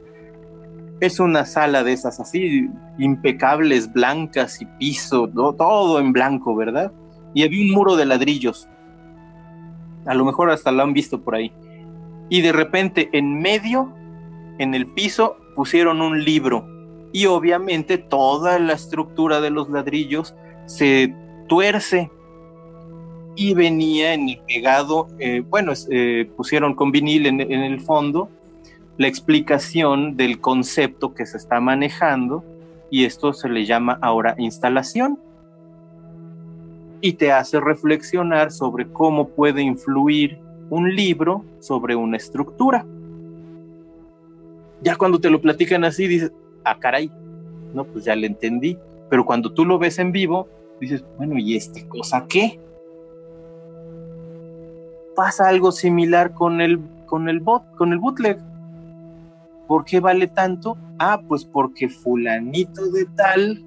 Speaker 3: Es una sala de esas así, impecables, blancas y piso, todo en blanco, ¿verdad? Y había un muro de ladrillos. A lo mejor hasta lo han visto por ahí. Y de repente en medio, en el piso, pusieron un libro. Y obviamente toda la estructura de los ladrillos se tuerce. Y venía en el pegado, eh, bueno, eh, pusieron con vinil en, el fondo la explicación del concepto que se está manejando. Y esto se le llama ahora instalación y te hace reflexionar sobre cómo puede influir un libro sobre una estructura. Ya cuando te lo platican así dices, ah, caray, no, pues ya le entendí. Pero cuando tú lo ves en vivo, dices, bueno, ¿y esta cosa qué? Pasa algo similar con el, con el bot, con el bootleg. ¿Por qué vale tanto? Ah, pues porque fulanito de tal,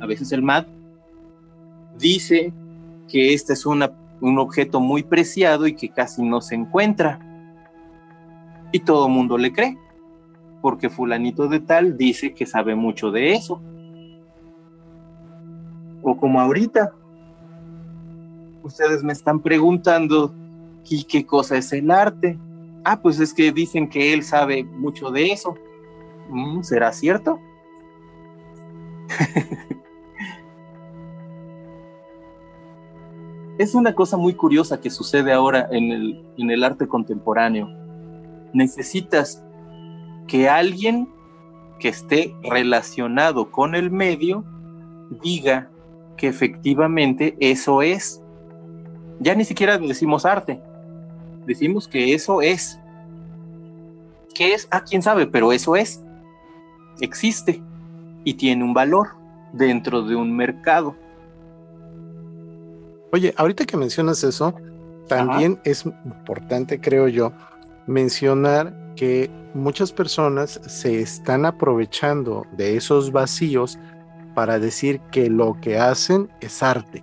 Speaker 3: a veces el MAD, dice que este es un objeto muy preciado y que casi no se encuentra. Y todo mundo le cree porque fulanito de tal dice que sabe mucho de eso. O como ahorita, ustedes me están preguntando, ¿y qué cosa es el arte? Ah, pues es que dicen que él sabe mucho de eso. Mm, ¿Será cierto? es una cosa muy curiosa que sucede ahora en el, en el arte contemporáneo. Necesitas que alguien que esté relacionado con el medio diga que efectivamente eso es. Ya ni siquiera decimos arte, decimos que eso es. ¿Qué es? Ah, quién sabe, pero eso es. Existe y tiene un valor dentro de un mercado.
Speaker 2: Oye, ahorita que mencionas eso, también es importante, creo yo, mencionar que muchas personas se están aprovechando de esos vacíos para decir que lo que hacen es arte.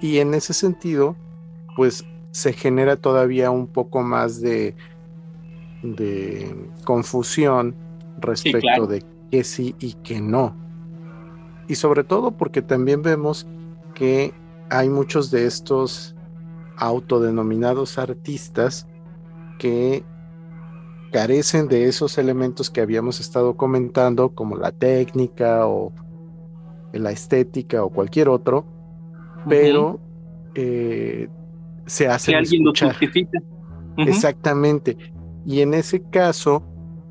Speaker 2: Y en ese sentido, pues se genera todavía un poco más de, de confusión respecto de que sí y que no. Y sobre todo porque también vemos que hay muchos de estos autodenominados artistas que carecen de esos elementos que habíamos estado comentando, como la técnica o la estética o cualquier otro, pero eh, se hace.
Speaker 3: Que alguien lo justifica.
Speaker 2: Exactamente. Y en ese caso,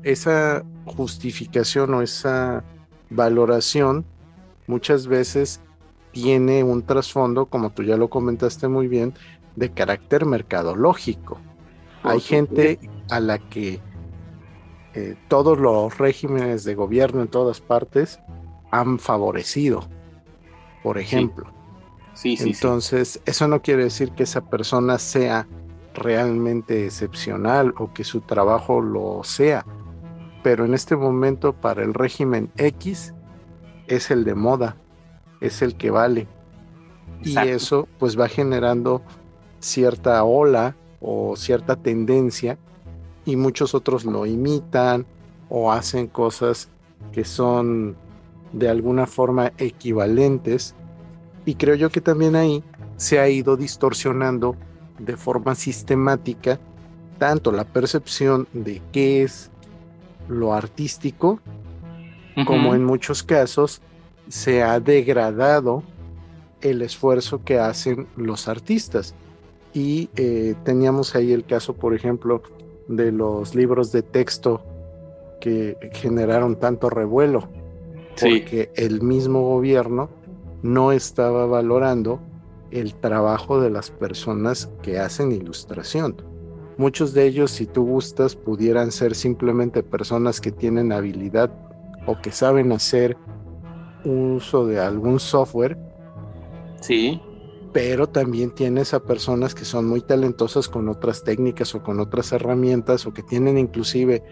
Speaker 2: esa justificación o esa valoración muchas veces tiene un trasfondo, como tú ya lo comentaste muy bien, de carácter mercadológico. Hay gente a la que eh, todos los regímenes de gobierno en todas partes han favorecido, por ejemplo.
Speaker 3: Sí, sí,
Speaker 2: Entonces, eso no quiere decir que esa persona sea realmente excepcional o que su trabajo lo sea, pero en este momento para el régimen X es el de moda, es el que vale. Y eso pues va generando cierta ola o cierta tendencia y muchos otros lo imitan o hacen cosas que son de alguna forma equivalentes. Y creo yo que también ahí se ha ido distorsionando de forma sistemática tanto la percepción de qué es lo artístico como en muchos casos se ha degradado el esfuerzo que hacen los artistas y eh, teníamos ahí el caso, por ejemplo, de los libros de texto que generaron tanto revuelo, porque el mismo gobierno no estaba valorando el trabajo de las personas que hacen ilustración. Muchos de ellos, si tú gustas, pudieran ser simplemente personas que tienen habilidad o que saben hacer uso de algún software.
Speaker 3: Sí
Speaker 2: pero también tienes a personas que son muy talentosas con otras técnicas o con otras herramientas o que tienen inclusive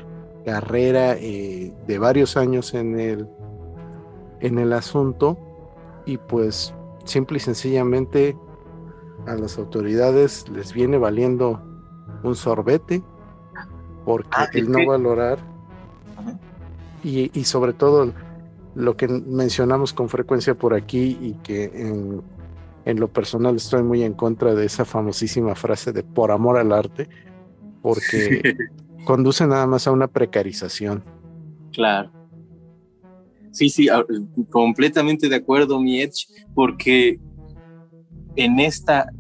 Speaker 2: carrera eh, de varios años en el, en el asunto y pues simple y sencillamente a las autoridades les viene valiendo un sorbete porque ah, el no valorar y, y, sobre todo lo que mencionamos con frecuencia por aquí y que en en lo personal estoy muy en contra de esa famosísima frase de por amor al arte, porque conduce nada más a una precarización.
Speaker 3: Claro. Sí, sí, completamente de acuerdo, mi Edge, porque en esta,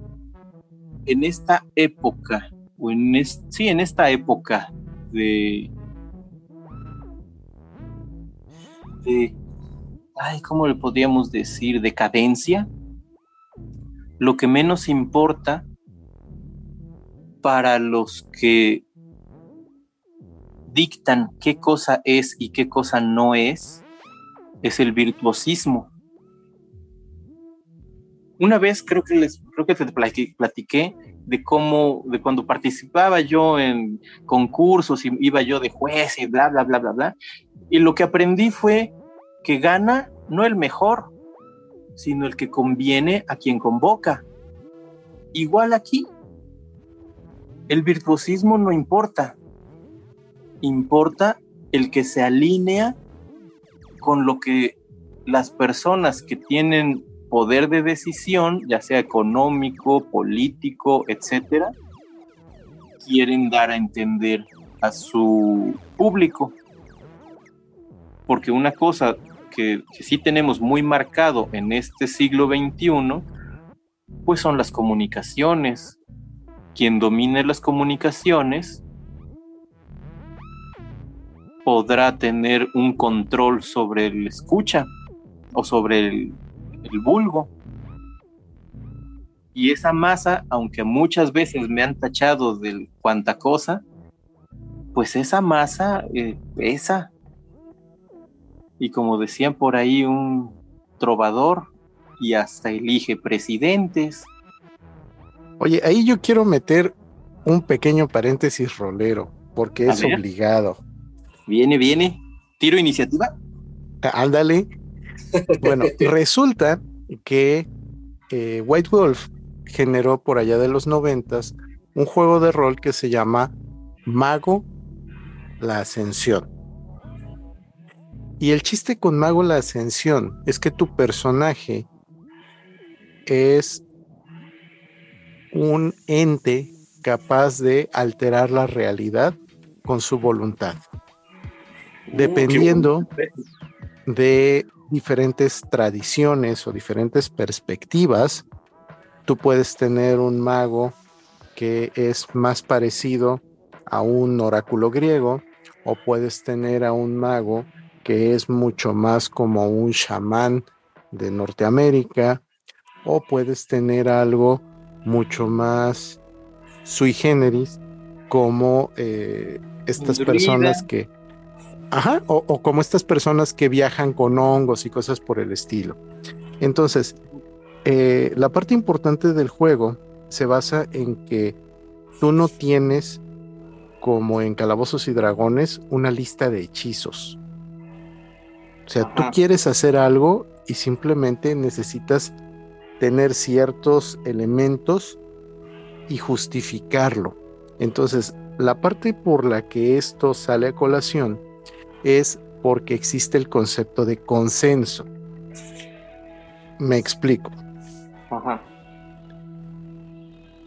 Speaker 3: en esta época, o en sí, en esta época de, de, ay, ¿cómo le podríamos decir? Decadencia, lo que menos importa para los que dictan qué cosa es y qué cosa no es, es el virtuosismo. Una vez creo que les creo que te platiqué de cómo de cuando participaba yo en concursos y iba yo de juez y bla bla bla bla bla y lo que aprendí fue que gana no el mejor, sino el que conviene a quien convoca. Igual aquí, el virtuosismo no importa, importa el que se alinea con lo que las personas que tienen poder de decisión, ya sea económico, político, etcétera, quieren dar a entender a su público. Porque una cosa que, sí tenemos muy marcado en este siglo XXI, pues son las comunicaciones. Quien domine las comunicaciones podrá tener un control sobre el escucha o sobre el, vulgo. Y esa masa, aunque muchas veces me han tachado de cuanta cosa, pues esa masa eh, pesa. Y como decían por ahí un trovador, y hasta elige presidentes.
Speaker 2: Oye, ahí yo quiero meter un pequeño paréntesis rolero, porque es obligado.
Speaker 3: Viene, viene. Tiro iniciativa.
Speaker 2: Ándale. bueno, resulta que eh, White Wolf generó por allá de los noventas un juego de rol que se llama Mago la Ascensión. Y el chiste con Mago la Ascensión es que tu personaje es un ente capaz de alterar la realidad con su voluntad. Uh, dependiendo de diferentes tradiciones o diferentes perspectivas, tú puedes tener un mago que es más parecido a un oráculo griego o puedes tener a un mago que es mucho más como un chamán de Norteamérica o puedes tener algo mucho más sui generis como eh, estas personas que Ajá, o, como estas personas que viajan con hongos y cosas por el estilo. Entonces, eh, la parte importante del juego se basa en que tú no tienes, como en Calabozos y Dragones, una lista de hechizos. O sea, tú quieres hacer algo y simplemente necesitas tener ciertos elementos y justificarlo. Entonces, la parte por la que esto sale a colación es porque existe el concepto de consenso. Me explico. Ajá.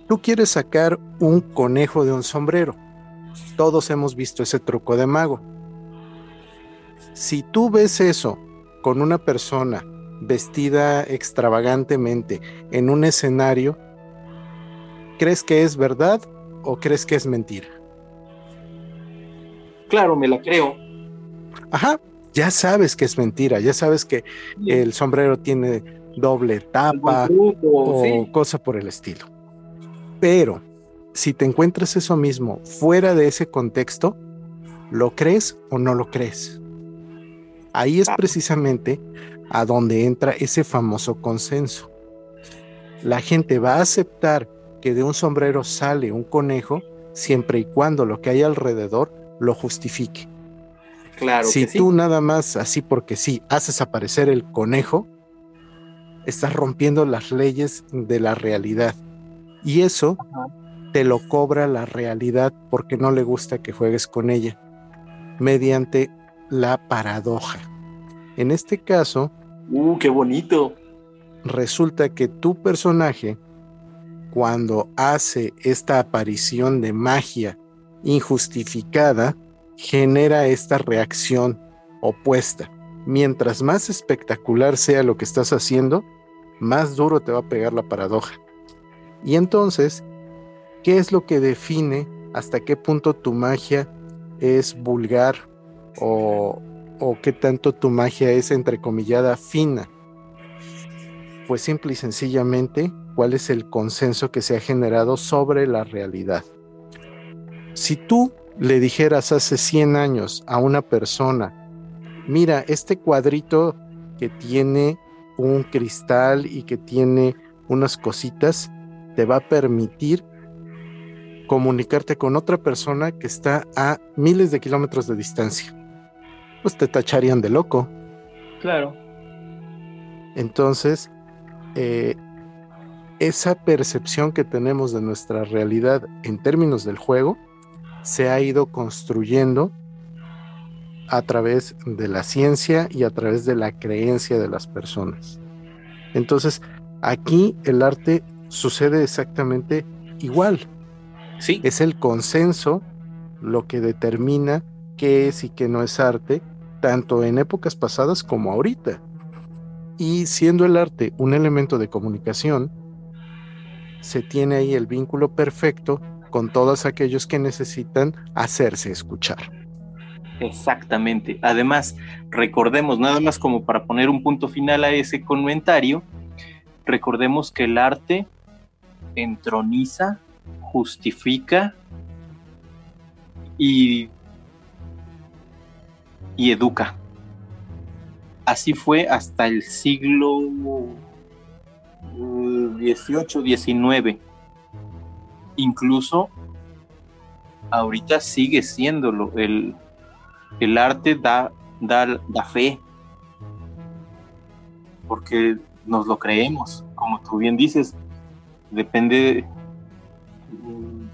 Speaker 2: Tú quieres sacar un conejo de un sombrero. Todos hemos visto ese truco de mago. Si tú ves eso con una persona vestida extravagantemente en un escenario, ¿crees que es verdad o crees que es mentira?
Speaker 3: Claro, me la creo
Speaker 2: Ajá, ya sabes que es mentira, ya sabes que el sombrero tiene doble tapa o cosa por el estilo. Pero si te encuentras eso mismo fuera de ese contexto, ¿lo crees o no lo crees? Ahí es precisamente a donde entra ese famoso consenso. La gente va a aceptar que de un sombrero sale un conejo siempre y cuando lo que hay alrededor lo justifique. Si tú nada más así porque sí haces aparecer el conejo, estás rompiendo las leyes de la realidad. Y eso te lo cobra la realidad porque no le gusta que juegues con ella, mediante la paradoja. En este caso,
Speaker 3: ¡uh, qué bonito!
Speaker 2: Resulta que tu personaje, cuando hace esta aparición de magia injustificada, genera esta reacción opuesta. mientras más espectacular sea lo que estás haciendo, más duro te va a pegar la paradoja. Y entonces, ¿qué es lo que define hasta qué punto tu magia es vulgar o, o qué tanto tu magia es entrecomillada fina? Pues simple y sencillamente, ¿cuál es el consenso que se ha generado sobre la realidad? Si tú le dijeras hace 100 años a una persona, mira, este cuadrito que tiene un cristal y que tiene unas cositas, te va a permitir comunicarte con otra persona que está a miles de kilómetros de distancia. Pues te tacharían de loco.
Speaker 3: Claro.
Speaker 2: Entonces, eh, esa percepción que tenemos de nuestra realidad en términos del juego se ha ido construyendo a través de la ciencia y a través de la creencia de las personas. Entonces, aquí el arte sucede exactamente igual.
Speaker 3: Sí.
Speaker 2: Es el consenso lo que determina qué es y qué no es arte, tanto en épocas pasadas como ahorita. Y siendo el arte un elemento de comunicación, se tiene ahí el vínculo perfecto con todos aquellos que necesitan hacerse escuchar.
Speaker 3: Exactamente. Además, recordemos, nada más como para poner un punto final a ese comentario, recordemos que el arte entroniza, justifica y, y educa. Así fue hasta el siglo XVIII, XIX. Incluso ahorita sigue siéndolo. El, el arte da, da, da fe, porque nos lo creemos, como tú bien dices, depende... Mm,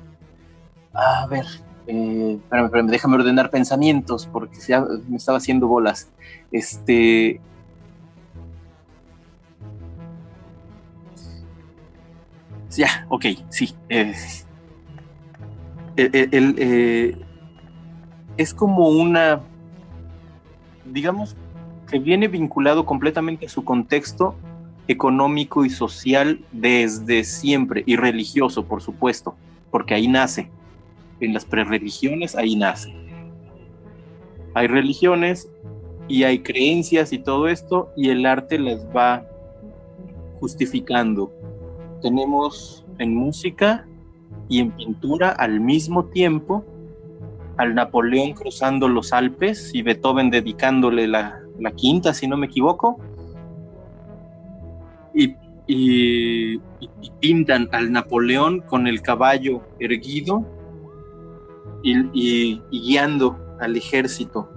Speaker 3: a ver, eh, espérame, déjame ordenar pensamientos, porque ya me estaba haciendo bolas. Este... Ya, ok, sí. Eh, eh, es como una, digamos, que viene vinculado completamente a su contexto económico y social desde siempre, y religioso, por supuesto, porque ahí nace. En las prereligiones, ahí nace. Hay religiones y hay creencias y todo esto, y el arte las va justificando. Tenemos en música y en pintura al mismo tiempo al Napoleón cruzando los Alpes y Beethoven dedicándole la, quinta, si no me equivoco. Y, pintan al Napoleón con el caballo erguido y, guiando al ejército.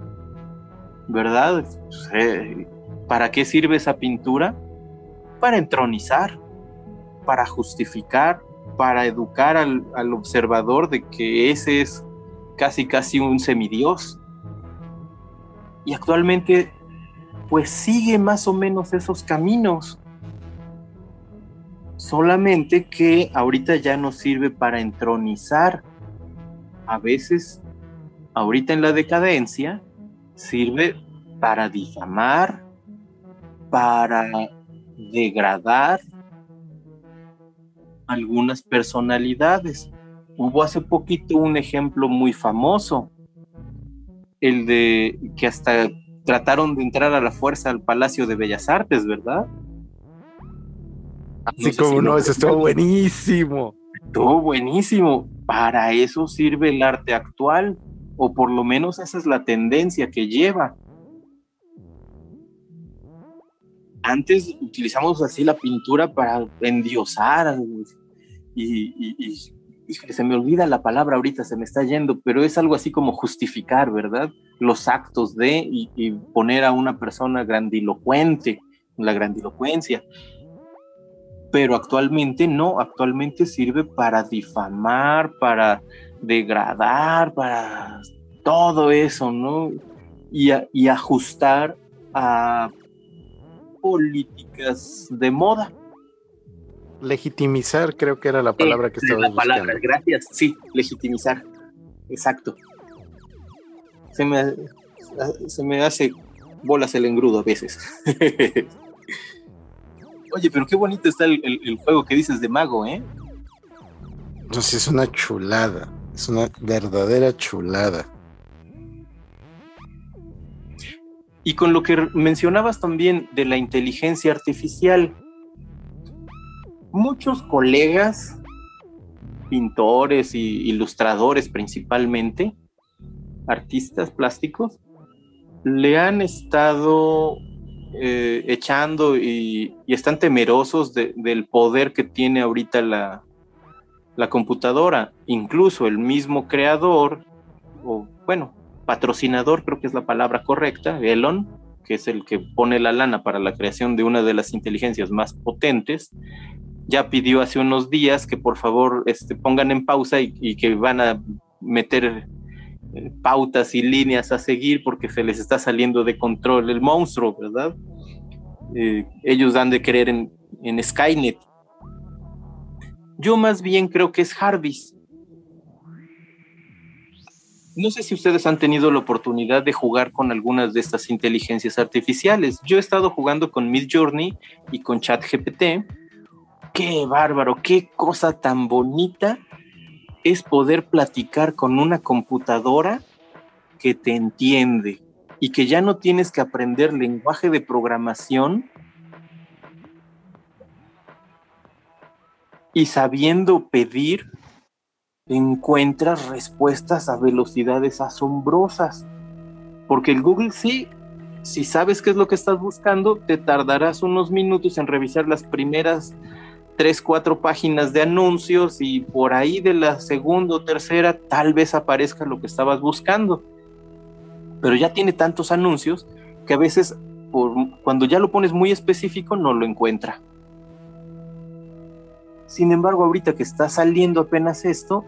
Speaker 3: ¿Verdad? ¿Para qué sirve esa pintura? Para entronizar, para justificar, para educar al, al observador de que ese es casi casi un semidios. Y actualmente pues sigue más o menos esos caminos. Solamente que ahorita ya no sirve para entronizar. A veces, ahorita en la decadencia, sirve para difamar, para degradar algunas personalidades. Hubo hace poquito un ejemplo muy famoso, el de que hasta trataron de entrar a la fuerza al Palacio de Bellas Artes, ¿verdad?
Speaker 2: Así como no, eso estuvo buenísimo.
Speaker 3: Estuvo buenísimo. Para eso sirve el arte actual, o por lo menos esa es la tendencia que lleva. Antes utilizamos así la pintura para endiosar y, y se me olvida la palabra ahorita, se me está yendo, pero es algo así como justificar, ¿verdad? Los actos de y, poner a una persona grandilocuente, la grandilocuencia. Pero actualmente no, actualmente sirve para difamar, para degradar, para todo eso, ¿no? Y, y ajustar a políticas de moda
Speaker 2: legitimizar, creo que era la palabra que estaba
Speaker 3: la palabra, gracias, sí, legitimizar, exacto. Se me, se me hace bolas el engrudo a veces. Oye, pero qué bonito está el, juego que dices de mago, ¿eh?
Speaker 2: Entonces es una chulada, es una verdadera chulada.
Speaker 3: Y con lo que mencionabas también de la inteligencia artificial, muchos colegas, pintores y ilustradores principalmente, artistas plásticos, le han estado eh, echando y, están temerosos del poder que tiene ahorita la, la computadora. Incluso el mismo creador, o bueno, patrocinador, creo que es la palabra correcta, Elon, que es el que pone la lana para la creación de una de las inteligencias más potentes, ya pidió hace unos días que por favor este, pongan en pausa y, que van a meter pautas y líneas a seguir porque se les está saliendo de control el monstruo, ¿verdad? Eh, ellos dan de creer en, en Skynet. Yo más bien creo que es Jarvis, no sé si ustedes han tenido la oportunidad de jugar con algunas de estas inteligencias artificiales. Yo he estado jugando con Midjourney y con ChatGPT. Qué bárbaro, qué cosa tan bonita es poder platicar con una computadora que te entiende y que ya no tienes que aprender lenguaje de programación y sabiendo pedir encuentras respuestas a velocidades asombrosas. Porque el Google sí, si sabes qué es lo que estás buscando, te tardarás unos minutos en revisar las primeras tres, cuatro páginas de anuncios y por ahí de la segunda o tercera tal vez aparezca lo que estabas buscando. Pero ya tiene tantos anuncios que a veces por, cuando ya lo pones muy específico no lo encuentra. Sin embargo, ahorita que está saliendo apenas esto,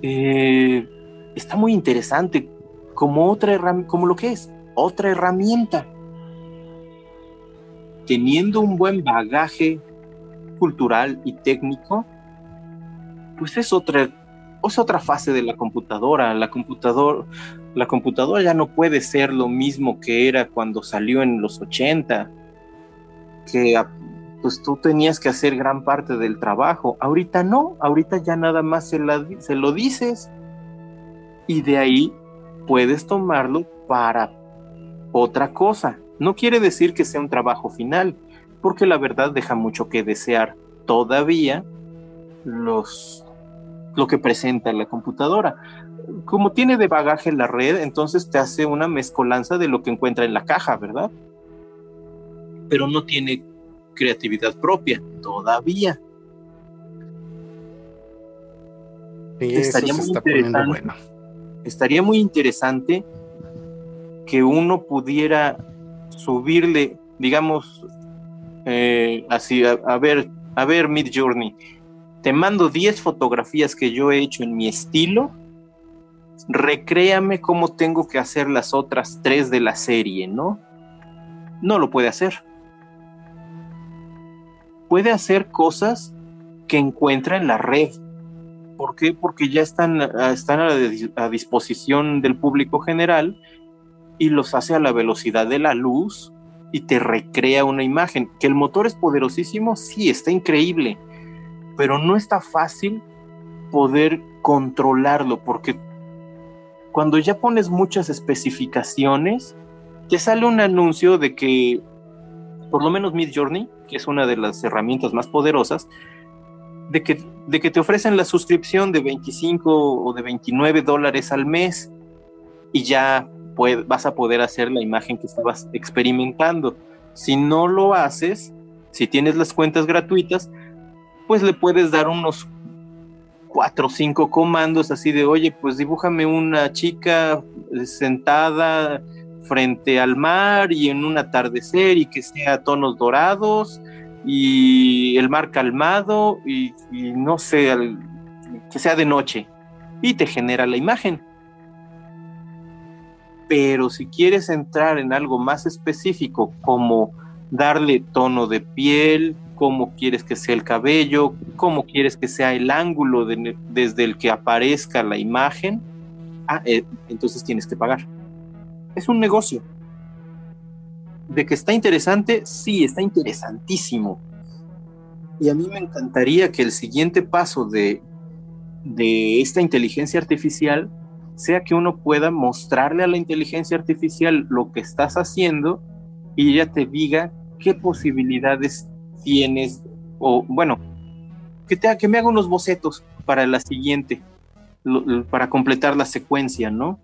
Speaker 3: eh, está muy interesante como otra como lo que es, otra herramienta. Teniendo un buen bagaje cultural y técnico, pues es otra, es otra fase de la computadora. La, computador, la computadora ya no puede ser lo mismo que era cuando salió en los 80, que pues tú tenías que hacer gran parte del trabajo. Ahorita no, ahorita ya nada más se, se lo dices y de ahí puedes tomarlo para otra cosa. No quiere decir que sea un trabajo final, porque la verdad deja mucho que desear todavía los, lo que presenta la computadora. Como tiene de bagaje la red, entonces te hace una mezcolanza de lo que encuentra en la caja, ¿verdad? Pero no tiene creatividad propia, todavía. estaría, muy interesante, estaría muy interesante que uno pudiera subirle, digamos, eh, así, a, ver, a ver, Mid Journey, te mando 10 fotografías que yo he hecho en mi estilo, recréame cómo tengo que hacer las otras tres de la serie, ¿no? No lo puede hacer puede hacer cosas que encuentra en la red. ¿Por qué? Porque ya están, están a, disposición del público general y los hace a la velocidad de la luz y te recrea una imagen. Que el motor es poderosísimo, sí, está increíble, pero no está fácil poder controlarlo porque cuando ya pones muchas especificaciones, te sale un anuncio de que por lo menos Mid Journey, que es una de las herramientas más poderosas, de que, de que te ofrecen la suscripción de 25 o de 29 dólares al mes y ya vas a poder hacer la imagen que estabas experimentando. Si no lo haces, si tienes las cuentas gratuitas, pues le puedes dar unos cuatro o cinco comandos así de, oye, pues dibújame una chica sentada frente al mar y en un atardecer y que sea tonos dorados y el mar calmado y, no sé, que sea de noche y te genera la imagen. Pero si quieres entrar en algo más específico como darle tono de piel, cómo quieres que sea el cabello, cómo quieres que sea el ángulo desde el que aparezca la imagen, ah, eh, entonces tienes que pagar es un negocio. de que está interesante, sí, está interesantísimo. Y a mí me encantaría que el siguiente paso de, de esta inteligencia artificial sea que uno pueda mostrarle a la inteligencia artificial lo que estás haciendo y ella te diga qué posibilidades tienes o bueno, que, te, que me haga unos bocetos para la siguiente, para completar la secuencia, ¿no?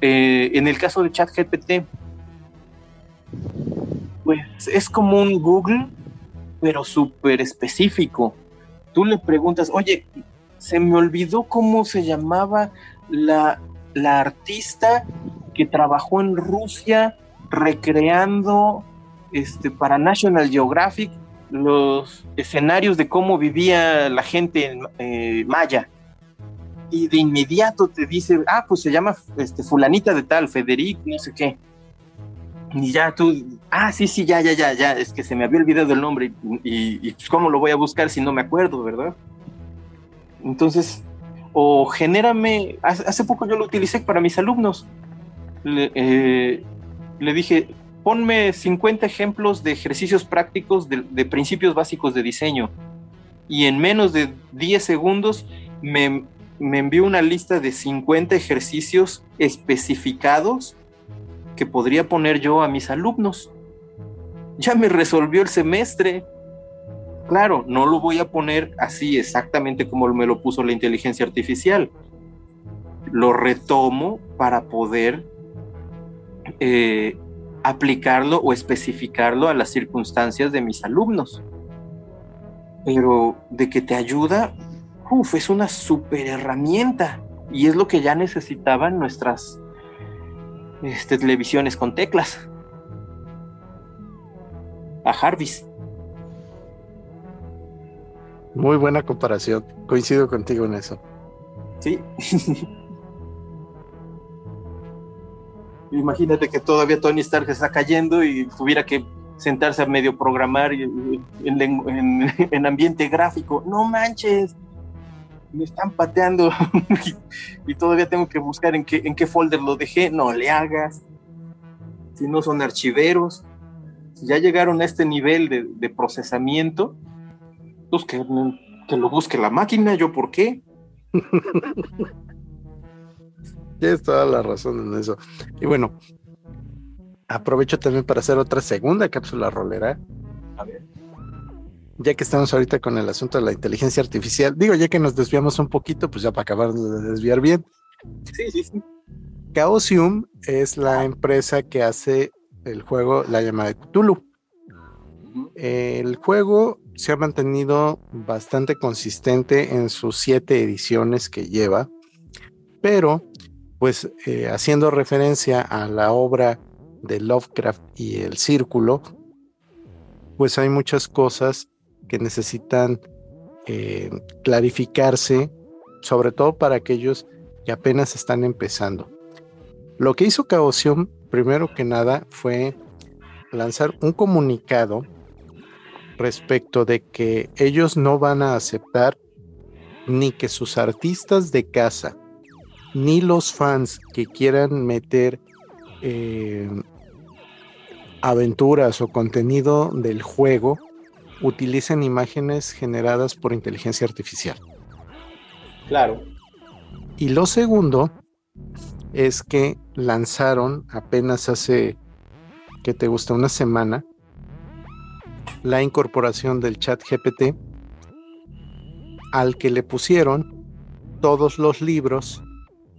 Speaker 3: Eh, en el caso de ChatGPT, pues es como un Google, pero súper específico. Tú le preguntas, oye, se me olvidó cómo se llamaba la, la artista que trabajó en Rusia recreando este, para National Geographic los escenarios de cómo vivía la gente en eh, maya. Y de inmediato te dice, ah, pues se llama este, fulanita de tal, Federic, no sé qué. Y ya tú, ah, sí, sí, ya, ya, ya, ya, es que se me había olvidado el nombre y, pues cómo lo voy a buscar si no me acuerdo, ¿verdad? Entonces, o genérame, hace poco yo lo utilicé para mis alumnos. Le, eh, dije, ponme 50 ejemplos de ejercicios prácticos de, principios básicos de diseño. Y en menos de 10 segundos me, me envió una lista de 50 ejercicios especificados que podría poner yo a mis alumnos. Ya me resolvió el semestre. Claro, no lo voy a poner así exactamente como me lo puso la inteligencia artificial. Lo retomo para poder eh, aplicarlo o especificarlo a las circunstancias de mis alumnos. Pero de que te ayuda, uf, es una super herramienta y es lo que ya necesitaban nuestras este, televisiones con teclas. A Jarvis.
Speaker 2: Muy buena comparación. Coincido contigo en eso.
Speaker 3: Sí. Imagínate que todavía Tony Stark está cayendo y tuviera que sentarse a medio programar en, ambiente gráfico. No manches, me están pateando y, todavía tengo que buscar en qué, en qué folder lo dejé. No le hagas. Si no son archiveros, ya llegaron a este nivel de, procesamiento, pues que, que lo busque la máquina. ¿Yo por qué?
Speaker 2: Tienes toda la razón en eso. Y bueno, aprovecho también para hacer otra segunda cápsula rolera. A ver. Ya que estamos ahorita con el asunto de la inteligencia artificial, digo, ya que nos desviamos un poquito, pues ya para acabar de desviar bien.
Speaker 3: Sí, sí, sí.
Speaker 2: Chaosium es la empresa que hace el juego La llamada de Cthulhu. El juego se ha mantenido bastante consistente en sus siete ediciones que lleva, pero pues eh, haciendo referencia a la obra de Lovecraft y el círculo, pues hay muchas cosas que necesitan eh, clarificarse, sobre todo para aquellos que apenas están empezando. Lo que hizo Chaosium, primero que nada, fue lanzar un comunicado respecto de que ellos no van a aceptar ni que sus artistas de casa ni los fans que quieran meter eh, aventuras o contenido del juego utilicen imágenes generadas por inteligencia artificial.
Speaker 3: Claro.
Speaker 2: Y lo segundo es que lanzaron apenas hace, que te gusta, una semana, la incorporación del chat GPT al que le pusieron todos los libros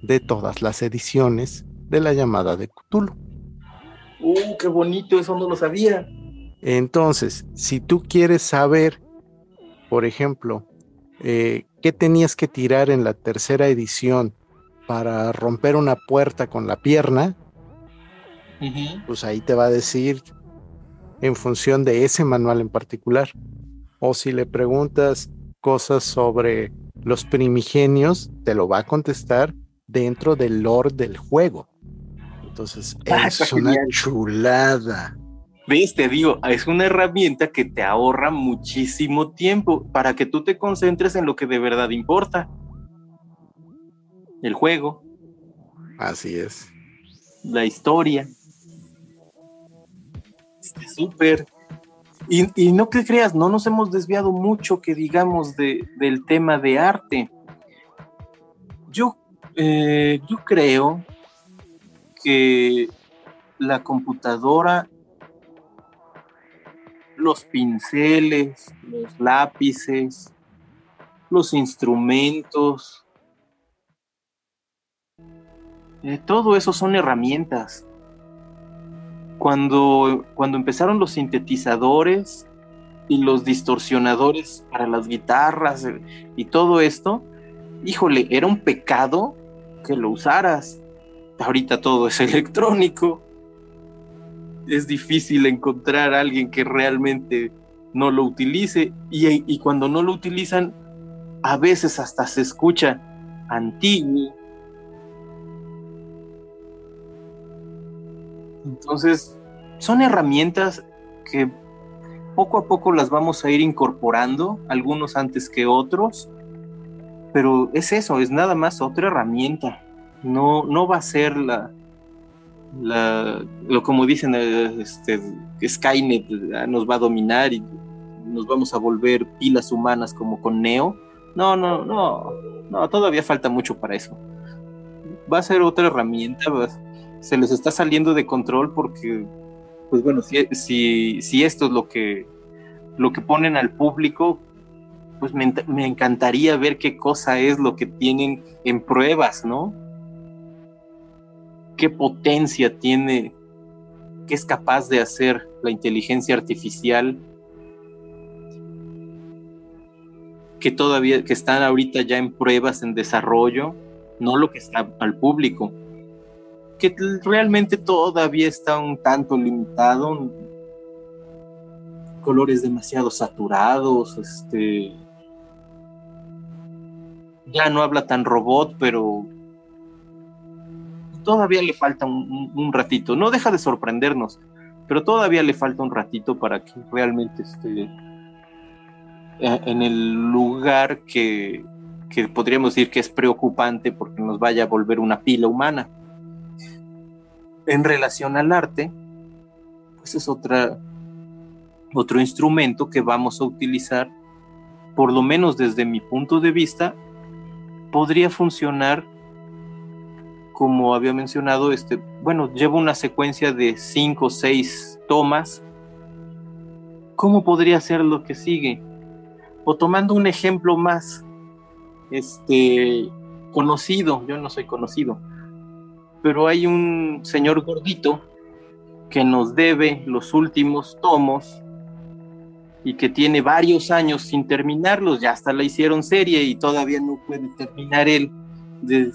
Speaker 2: de todas las ediciones de la llamada de Cthulhu.
Speaker 3: ¡Uh, qué bonito! Eso no lo sabía.
Speaker 2: Entonces, si tú quieres saber, por ejemplo, eh, qué tenías que tirar en la tercera edición para romper una puerta con la pierna, pues ahí te va a decir en función de ese manual en particular. O si le preguntas cosas sobre los primigenios, te lo va a contestar dentro del lore del juego. Entonces, ah, es una chulada.
Speaker 3: ¿Ves? Te digo, es una herramienta que te ahorra muchísimo tiempo para que tú te concentres en lo que de verdad importa. El juego.
Speaker 2: Así es.
Speaker 3: La historia. Este, súper. Y, no que creas, no nos hemos desviado mucho que digamos de, del tema de arte. Yo, eh, yo creo que la computadora, los pinceles, los lápices, los instrumentos, eh, todo eso son herramientas cuando, cuando empezaron los sintetizadores y los distorsionadores para las guitarras eh, y todo esto, híjole, era un pecado que lo usaras. Ahorita todo es electrónico. Es difícil encontrar a alguien que realmente no lo utilice y, y cuando no lo utilizan, a veces hasta se escucha antiguo, Entonces, son herramientas que poco a poco las vamos a ir incorporando, algunos antes que otros, pero es eso, es nada más otra herramienta. No, no va a ser la, lo como dicen, eh, este, Skynet ah, nos va a dominar y nos vamos a volver pilas humanas como con Neo. No, no, no, no, todavía falta mucho para eso. Va a ser otra herramienta, se les está saliendo de control porque, pues bueno, si, si, esto es lo que, lo que ponen al público, pues me, me, encantaría ver qué cosa es lo que tienen en pruebas, ¿no? ¿Qué potencia tiene, qué es capaz de hacer la inteligencia artificial? que todavía, que están ahorita ya en pruebas, en desarrollo, no lo que está al público que realmente todavía está un tanto limitado, colores demasiado saturados, este ya no habla tan robot, pero todavía le falta un, ratito. No deja de sorprendernos, pero todavía le falta un ratito para que realmente esté eh, en el lugar que, que podríamos decir que es preocupante porque nos vaya a volver una pila humana en relación al arte, pues es otra, otro instrumento que vamos a utilizar, por lo menos desde mi punto de vista, podría funcionar como había mencionado, este, bueno, llevo una secuencia de cinco o seis tomas. ¿Cómo podría ser lo que sigue? O tomando un ejemplo más, este, conocido, yo no soy conocido, pero hay un señor gordito que nos debe los últimos tomos y que tiene varios años sin terminarlos, ya hasta la hicieron serie y todavía no puede terminar él de,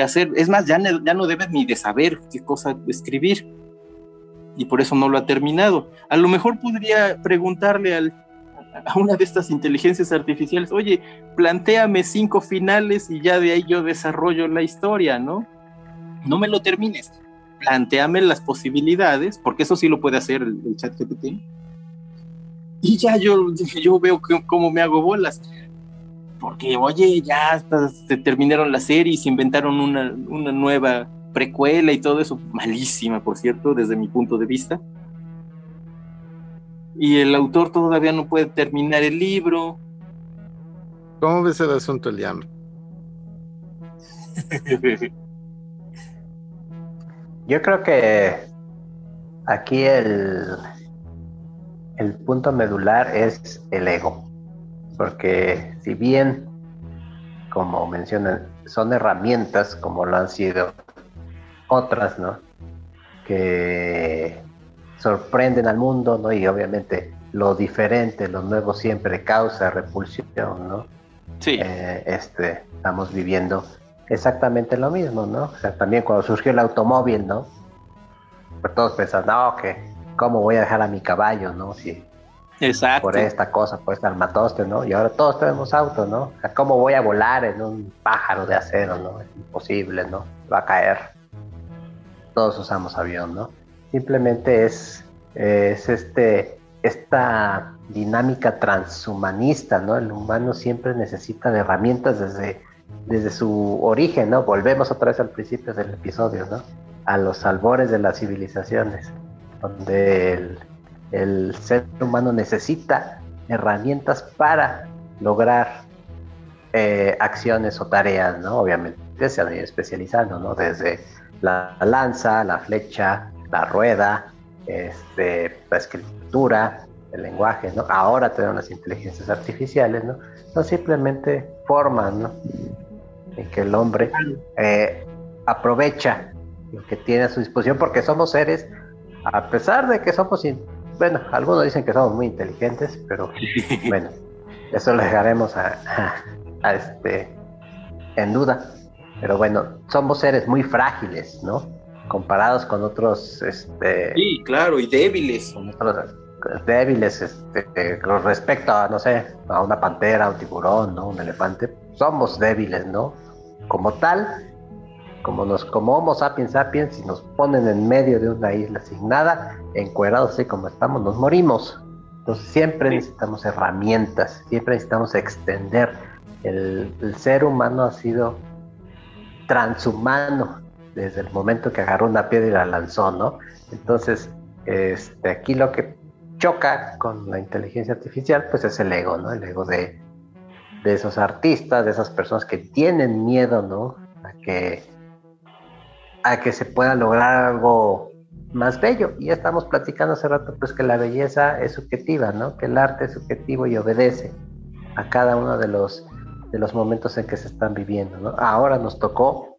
Speaker 3: hacer, es más, ya, ya no debe ni de saber qué cosa escribir y por eso no lo ha terminado. A lo mejor podría preguntarle al, a una de estas inteligencias artificiales, oye, planteame cinco finales y ya de ahí yo desarrollo la historia, ¿no? No me lo termines, planteame las posibilidades, porque eso sí lo puede hacer el, chat GPT. Y ya yo, yo veo cómo me hago bolas. Porque, oye, ya hasta se terminaron las series, inventaron una, una nueva precuela y todo eso. Malísima, por cierto, desde mi punto de vista. Y el autor todavía no puede terminar el libro.
Speaker 2: ¿Cómo ves el asunto, Eliam?
Speaker 1: Yo creo que aquí el, el punto medular es el ego, porque si bien, como mencionan, son herramientas como lo han sido otras, ¿no? Que sorprenden al mundo, ¿no? Y obviamente lo diferente, lo nuevo siempre causa repulsión, ¿no?
Speaker 3: Sí.
Speaker 1: Eh, este, estamos viviendo exactamente lo mismo, ¿no? O sea, también cuando surgió el automóvil, ¿no? Pues todos pensaban, no, que cómo voy a dejar a mi caballo, ¿no? Si
Speaker 3: Exacto.
Speaker 1: por esta cosa, por este armatoste, ¿no? Y ahora todos tenemos autos, ¿no? O sea, ¿cómo voy a volar en un pájaro de acero, ¿no? Es imposible, ¿no? Va a caer. Todos usamos avión, ¿no? Simplemente es, es este, esta dinámica transhumanista, ¿no? El humano siempre necesita de herramientas desde desde su origen, ¿no? Volvemos otra vez al principio del episodio, ¿no? A los albores de las civilizaciones. donde el, ser humano necesita herramientas para lograr eh, acciones o tareas, ¿no? Obviamente se han ido especializando, ¿no? Desde la lanza, la flecha, la rueda, este, la escritura, el lenguaje, ¿no? Ahora tenemos las inteligencias artificiales, ¿no? No simplemente forman, ¿no? En que el hombre eh, aprovecha lo que tiene a su disposición porque somos seres, a pesar de que somos, bueno, algunos dicen que somos muy inteligentes, pero bueno, eso lo dejaremos a, a este en duda. Pero bueno, somos seres muy frágiles, ¿no? Comparados con otros, este...
Speaker 3: Sí, claro, y débiles.
Speaker 1: Con otros débiles, este, con respecto a, no sé, a una pantera, un tiburón, ¿no? Un elefante, somos débiles, ¿no? Como tal, como nos, como Homo sapiens sapiens, si nos ponen en medio de una isla sin nada, encuerados así como estamos, nos morimos. Entonces siempre necesitamos herramientas, siempre necesitamos extender. el ser humano ha sido transhumano desde el momento que agarró una piedra y la lanzó, ¿no? Entonces, este, aquí lo que choca con la inteligencia artificial, pues es el ego, ¿no? El ego de, de esos artistas, de esas personas que tienen miedo, ¿no? A que, a que se pueda lograr algo más bello. Y ya estamos platicando hace rato, pues que la belleza es subjetiva, ¿no? Que el arte es subjetivo y obedece a cada uno de los de los momentos en que se están viviendo. ¿no? Ahora nos tocó,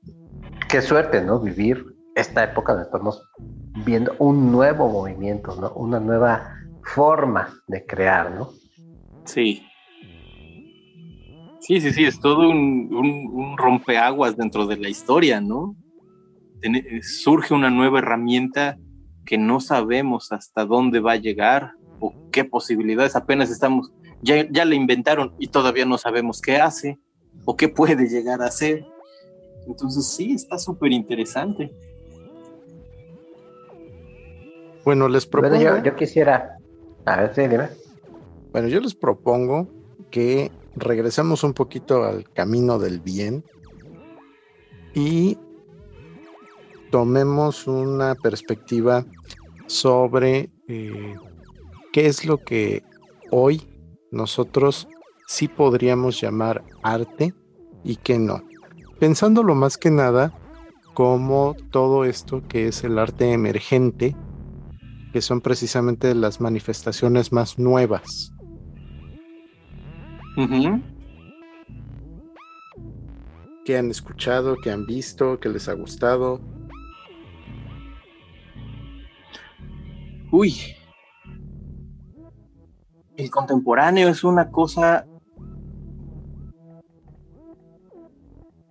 Speaker 1: qué suerte, ¿no? Vivir esta época donde estamos viendo un nuevo movimiento, ¿no? Una nueva forma de crear, ¿no?
Speaker 3: Sí. Sí, sí, sí, es todo un, un, rompeaguas dentro de la historia, ¿no? surge una nueva herramienta que no sabemos hasta dónde va a llegar o qué posibilidades apenas estamos ya, ya le inventaron y todavía no sabemos qué hace o qué puede llegar a hacer. Entonces sí, está súper interesante.
Speaker 2: Bueno, les propongo...
Speaker 1: yo, quisiera... A ver, sí, dime.
Speaker 2: Bueno, yo les propongo que regresemos un poquito al camino del bien y tomemos una perspectiva sobre eh, qué es lo que hoy nosotros sí podríamos llamar arte y que no. Pensándolo más que nada como todo esto que es el arte emergente, que son precisamente las manifestaciones más nuevas. ¿Qué han escuchado? ¿Qué han visto? ¿Qué les ha gustado?
Speaker 3: Uy, el contemporáneo es una cosa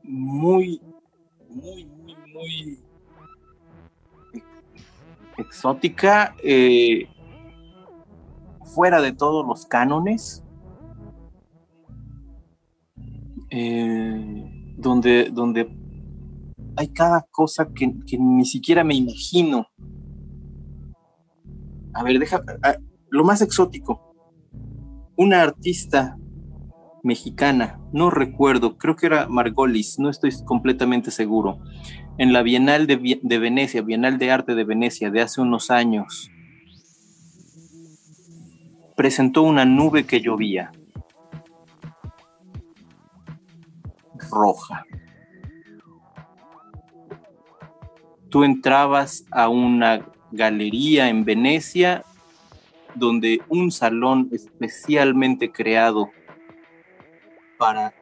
Speaker 3: muy, muy, muy, muy exótica, eh, fuera de todos los cánones, eh, donde, donde hay cada cosa que, ni siquiera me imagino. A ver, deja, lo más exótico. Una artista mexicana, no recuerdo, creo que era Margolis, no estoy completamente seguro, en la Bienal de, de, Venecia, Bienal de Arte de Venecia de hace unos años, presentó una nube que llovía, roja. Tú entrabas a una galería en Venecia donde un salón especialmente creado para,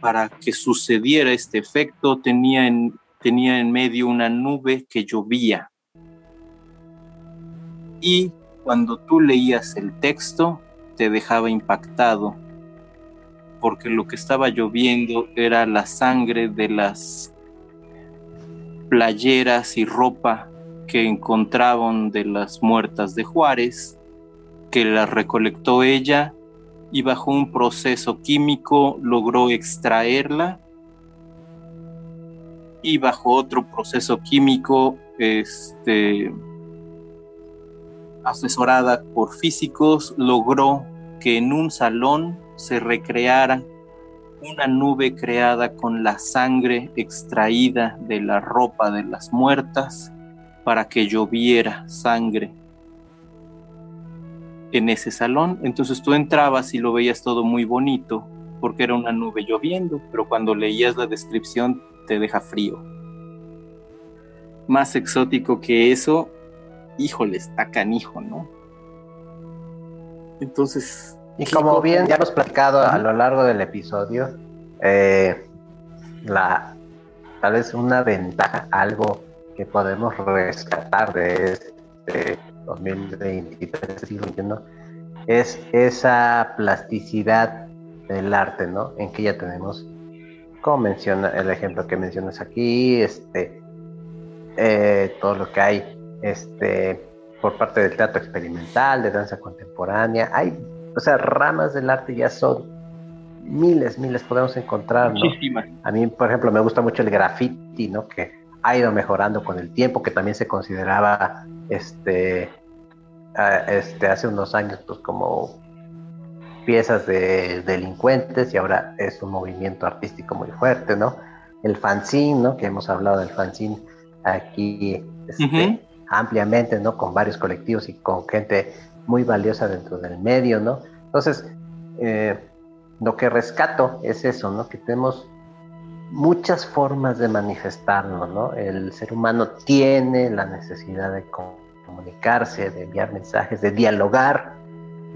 Speaker 3: para que sucediera este efecto tenía en, tenía en medio una nube que llovía. Y cuando tú leías el texto, te dejaba impactado, porque lo que estaba lloviendo era la sangre de las playeras y ropa que encontraban de las muertas de Juárez que la recolectó ella y bajo un proceso químico logró extraerla. Y bajo otro proceso químico este, asesorada por físicos logró que en un salón se recreara una nube creada con la sangre extraída de la ropa de las muertas para que lloviera sangre en ese salón. Entonces tú entrabas y lo veías todo muy bonito porque era una nube lloviendo, pero cuando leías la descripción te deja frío. Más exótico que eso, híjole, está canijo, ¿no? Entonces...
Speaker 1: Y como bien ya hemos platicado a lo largo del episodio, eh, la, tal vez una ventaja, algo que podemos rescatar de este 2023, siglo es esa plasticidad del arte, ¿no? En que ya tenemos, como menciona el ejemplo que mencionas aquí, este, eh, todo lo que hay, este, por parte del teatro experimental, de danza contemporánea, hay, o sea, ramas del arte ya son miles, miles podemos encontrar, ¿no? A mí, por ejemplo, me gusta mucho el graffiti, ¿no? Que ha ido mejorando con el tiempo, que también se consideraba, este, este, hace unos años, pues como piezas de delincuentes y ahora es un movimiento artístico muy fuerte, ¿no? El fanzine, ¿no? Que hemos hablado del fanzine aquí este, ampliamente, ¿no? Con varios colectivos y con gente muy valiosa dentro del medio, ¿no? Entonces, eh, lo que rescato es eso, ¿no? Que tenemos muchas formas de manifestarnos, ¿no? El ser humano tiene la necesidad de comunicarse, de enviar mensajes, de dialogar,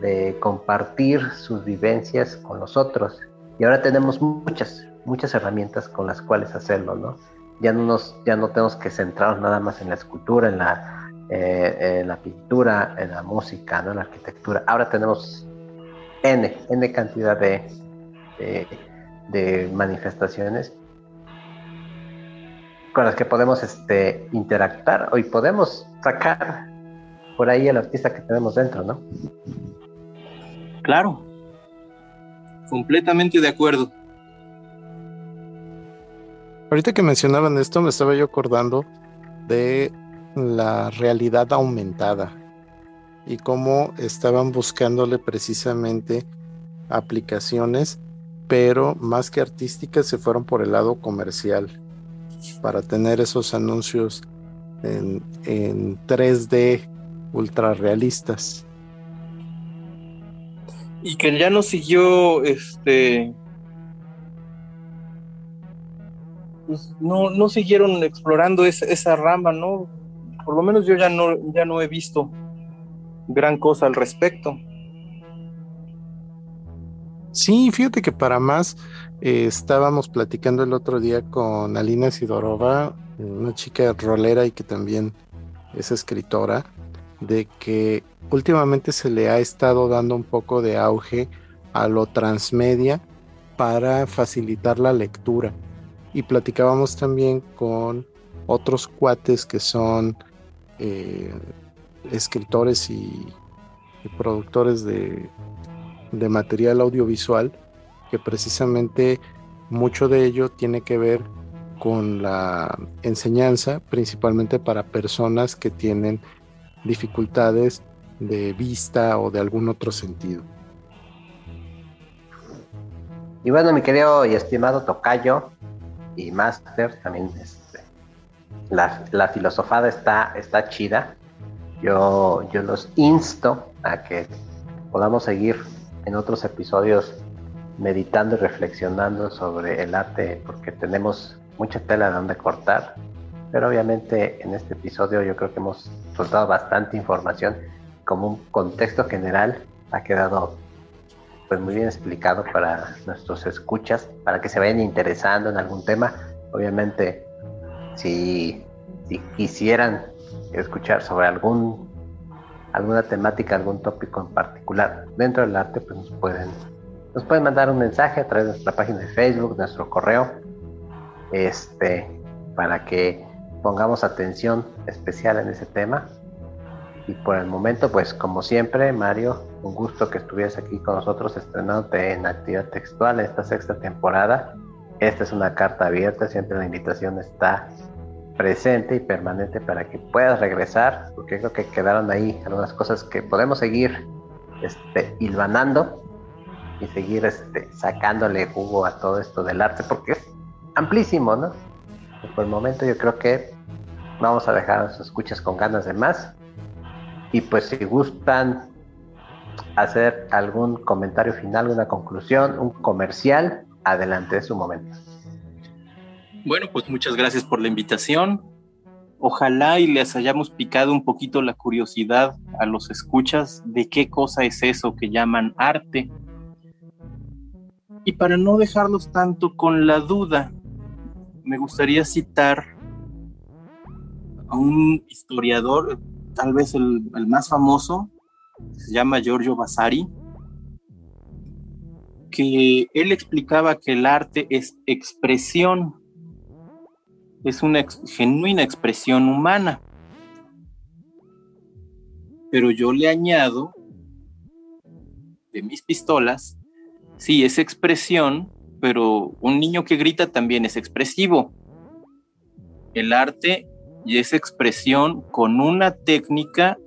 Speaker 1: de compartir sus vivencias con los otros. Y ahora tenemos muchas, muchas herramientas con las cuales hacerlo, ¿no? Ya no, nos, ya no tenemos que centrarnos nada más en la escultura, en la, eh, en la pintura, en la música, ¿no? En la arquitectura. Ahora tenemos N, N cantidad de, de, de manifestaciones con las que podemos este, interactuar y podemos sacar por ahí el artista que tenemos dentro, ¿no?
Speaker 3: Claro, completamente de acuerdo.
Speaker 2: Ahorita que mencionaban esto, me estaba yo acordando de la realidad aumentada y cómo estaban buscándole precisamente aplicaciones, pero más que artísticas se fueron por el lado comercial para tener esos anuncios en, en 3D ultra realistas.
Speaker 3: Y que ya no siguió este. Pues no, no siguieron explorando esa, esa rama, ¿no? Por lo menos yo ya no, ya no he visto gran cosa al respecto.
Speaker 2: Sí, fíjate que para más eh, estábamos platicando el otro día con Alina Sidorova, una chica rolera y que también es escritora, de que últimamente se le ha estado dando un poco de auge a lo transmedia para facilitar la lectura. Y platicábamos también con otros cuates que son eh, escritores y, productores de material audiovisual que precisamente mucho de ello tiene que ver con la enseñanza, principalmente para personas que tienen dificultades de vista o de algún otro sentido.
Speaker 1: Y bueno, mi querido y estimado Tocayo y Master, también este, la, filosofada está, está chida. Yo, yo los insto a que podamos seguir en otros episodios meditando y reflexionando sobre el arte porque tenemos mucha tela de donde cortar, pero obviamente en este episodio yo creo que hemos soltado bastante información como un contexto general ha quedado pues muy bien explicado para nuestros escuchas, para que se vayan interesando en algún tema. Obviamente, si, si quisieran escuchar sobre algún alguna temática, algún tópico en particular dentro del arte, pues nos pueden nos pueden mandar un mensaje a través de nuestra página de Facebook, nuestro correo, este, para que pongamos atención especial en ese tema. Y por el momento, pues como siempre, Mario, un gusto que estuvieras aquí con nosotros estrenándote en actividad textual en esta sexta temporada. Esta es una carta abierta, siempre la invitación está presente y permanente para que puedas regresar, porque creo que quedaron ahí algunas cosas que podemos seguir este, hilvanando y seguir este, sacándole jugo a todo esto del arte, porque es amplísimo, ¿no? por el momento yo creo que vamos a dejar a sus escuchas con ganas de más. Y pues si gustan hacer algún comentario final, una conclusión, un comercial, adelante, es su momento.
Speaker 3: Bueno, pues muchas gracias por la invitación. Ojalá y les hayamos picado un poquito la curiosidad a los escuchas de qué cosa es eso que llaman arte. Y para no dejarlos tanto con la duda, me gustaría citar a un historiador, tal vez el, el más famoso, se llama Giorgio Vasari, que él explicaba que el arte es expresión, es una genuina expresión humana. Pero yo le añado de mis pistolas, sí, es expresión, pero un niño que grita también es expresivo. El arte es expresión con una técnica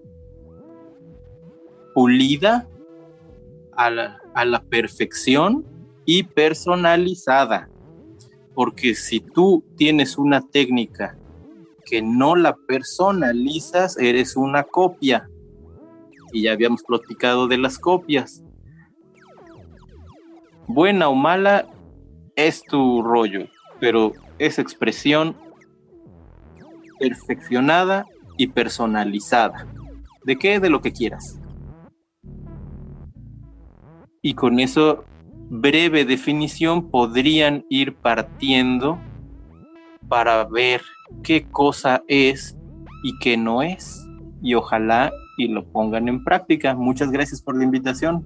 Speaker 3: pulida a la, perfección y personalizada. Porque si tú tienes una técnica que no la personalizas, eres una copia. Y ya habíamos platicado de las copias. Buena o mala es tu rollo, pero es expresión perfeccionada y personalizada. ¿De qué? De lo que quieras. Y con eso breve definición podrían ir partiendo para ver qué cosa es y qué no es. Y ojalá y lo pongan en práctica. Muchas gracias por la invitación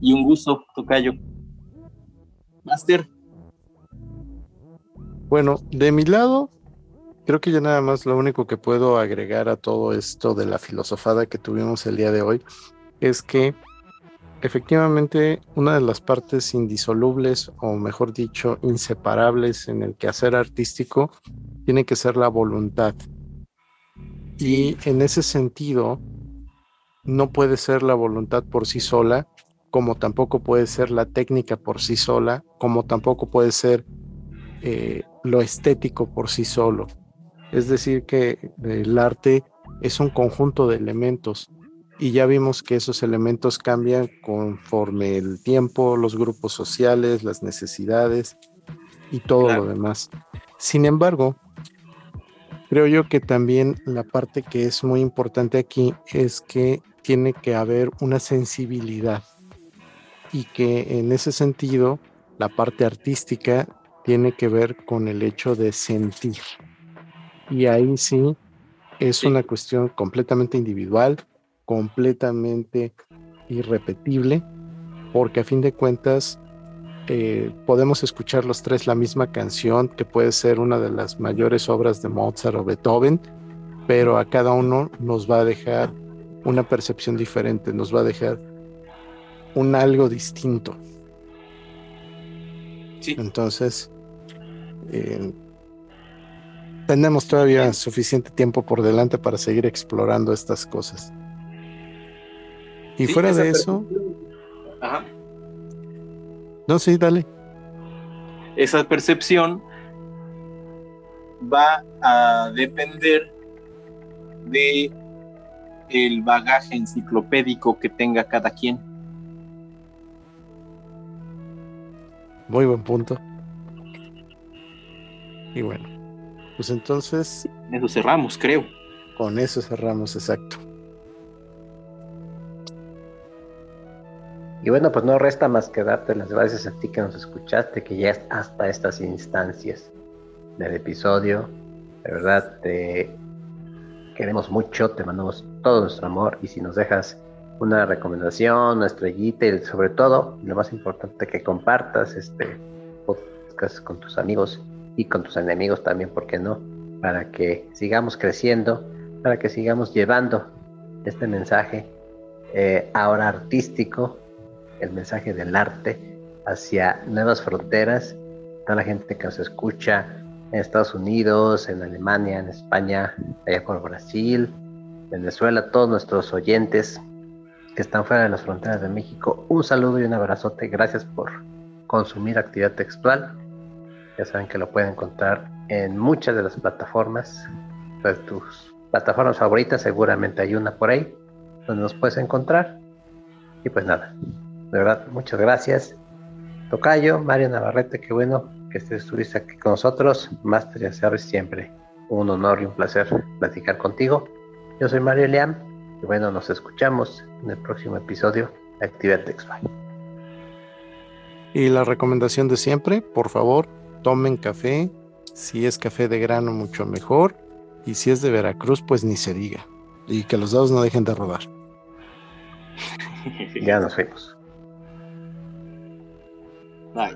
Speaker 3: y un gusto, Tocayo. Master.
Speaker 2: Bueno, de mi lado, creo que ya nada más lo único que puedo agregar a todo esto de la filosofada que tuvimos el día de hoy es que Efectivamente, una de las partes indisolubles, o mejor dicho, inseparables en el quehacer artístico, tiene que ser la voluntad. Y en ese sentido, no puede ser la voluntad por sí sola, como tampoco puede ser la técnica por sí sola, como tampoco puede ser eh, lo estético por sí solo. Es decir, que el arte es un conjunto de elementos y ya vimos que esos elementos cambian conforme el tiempo, los grupos sociales, las necesidades y todo lo demás. Sin embargo, creo yo que también la parte que es muy importante aquí es que tiene que haber una sensibilidad y que en ese sentido la parte artística tiene que ver con el hecho de sentir. Y ahí sí es una cuestión completamente individual, completamente irrepetible, porque a fin de cuentas eh, podemos escuchar los tres la misma canción, que puede ser una de las mayores obras de Mozart o Beethoven, pero a cada uno nos va a dejar una percepción diferente, nos va a dejar un algo distinto. Entonces, eh, tenemos todavía suficiente tiempo por delante para seguir explorando estas cosas. Y fuera de eso. Ajá. No, sí, dale.
Speaker 3: Esa percepción va a depender de el bagaje enciclopédico que tenga cada quien.
Speaker 2: Muy buen punto. Y bueno, pues entonces.
Speaker 3: Eso cerramos, creo.
Speaker 2: Con eso cerramos, exacto.
Speaker 1: Y bueno, pues no resta más que darte las gracias a ti que nos escuchaste, que ya hasta estas instancias del episodio. De verdad, te queremos mucho, te mandamos todo nuestro amor y si nos dejas una recomendación, una estrellita y sobre todo, lo más importante, que compartas este podcast con tus amigos y con tus enemigos también, ¿por qué no? Para que sigamos creciendo, para que sigamos llevando este mensaje eh, ahora artístico el mensaje del arte hacia nuevas fronteras. Toda la gente que nos escucha en Estados Unidos, en Alemania, en España, allá por Brasil, Venezuela, todos nuestros oyentes que están fuera de las fronteras de México, un saludo y un abrazote. Gracias por consumir actividad textual. Ya saben que lo pueden encontrar en muchas de las plataformas pues, tus plataformas favoritas, seguramente hay una por ahí donde nos puedes encontrar. Y pues nada, de verdad, muchas gracias. Tocayo, Mario Navarrete, qué bueno que estuviste aquí con nosotros. Master, ya sabes, siempre un honor y un placer platicar contigo. Yo soy Mario Liam y bueno, nos escuchamos en el próximo episodio de Actividad.
Speaker 2: Y la recomendación de siempre, por favor, tomen café. Si es café de grano, mucho mejor. Y si es de Veracruz, pues ni se diga. Y que los dados no dejen de rodar.
Speaker 1: ya nos vemos.
Speaker 3: Bye.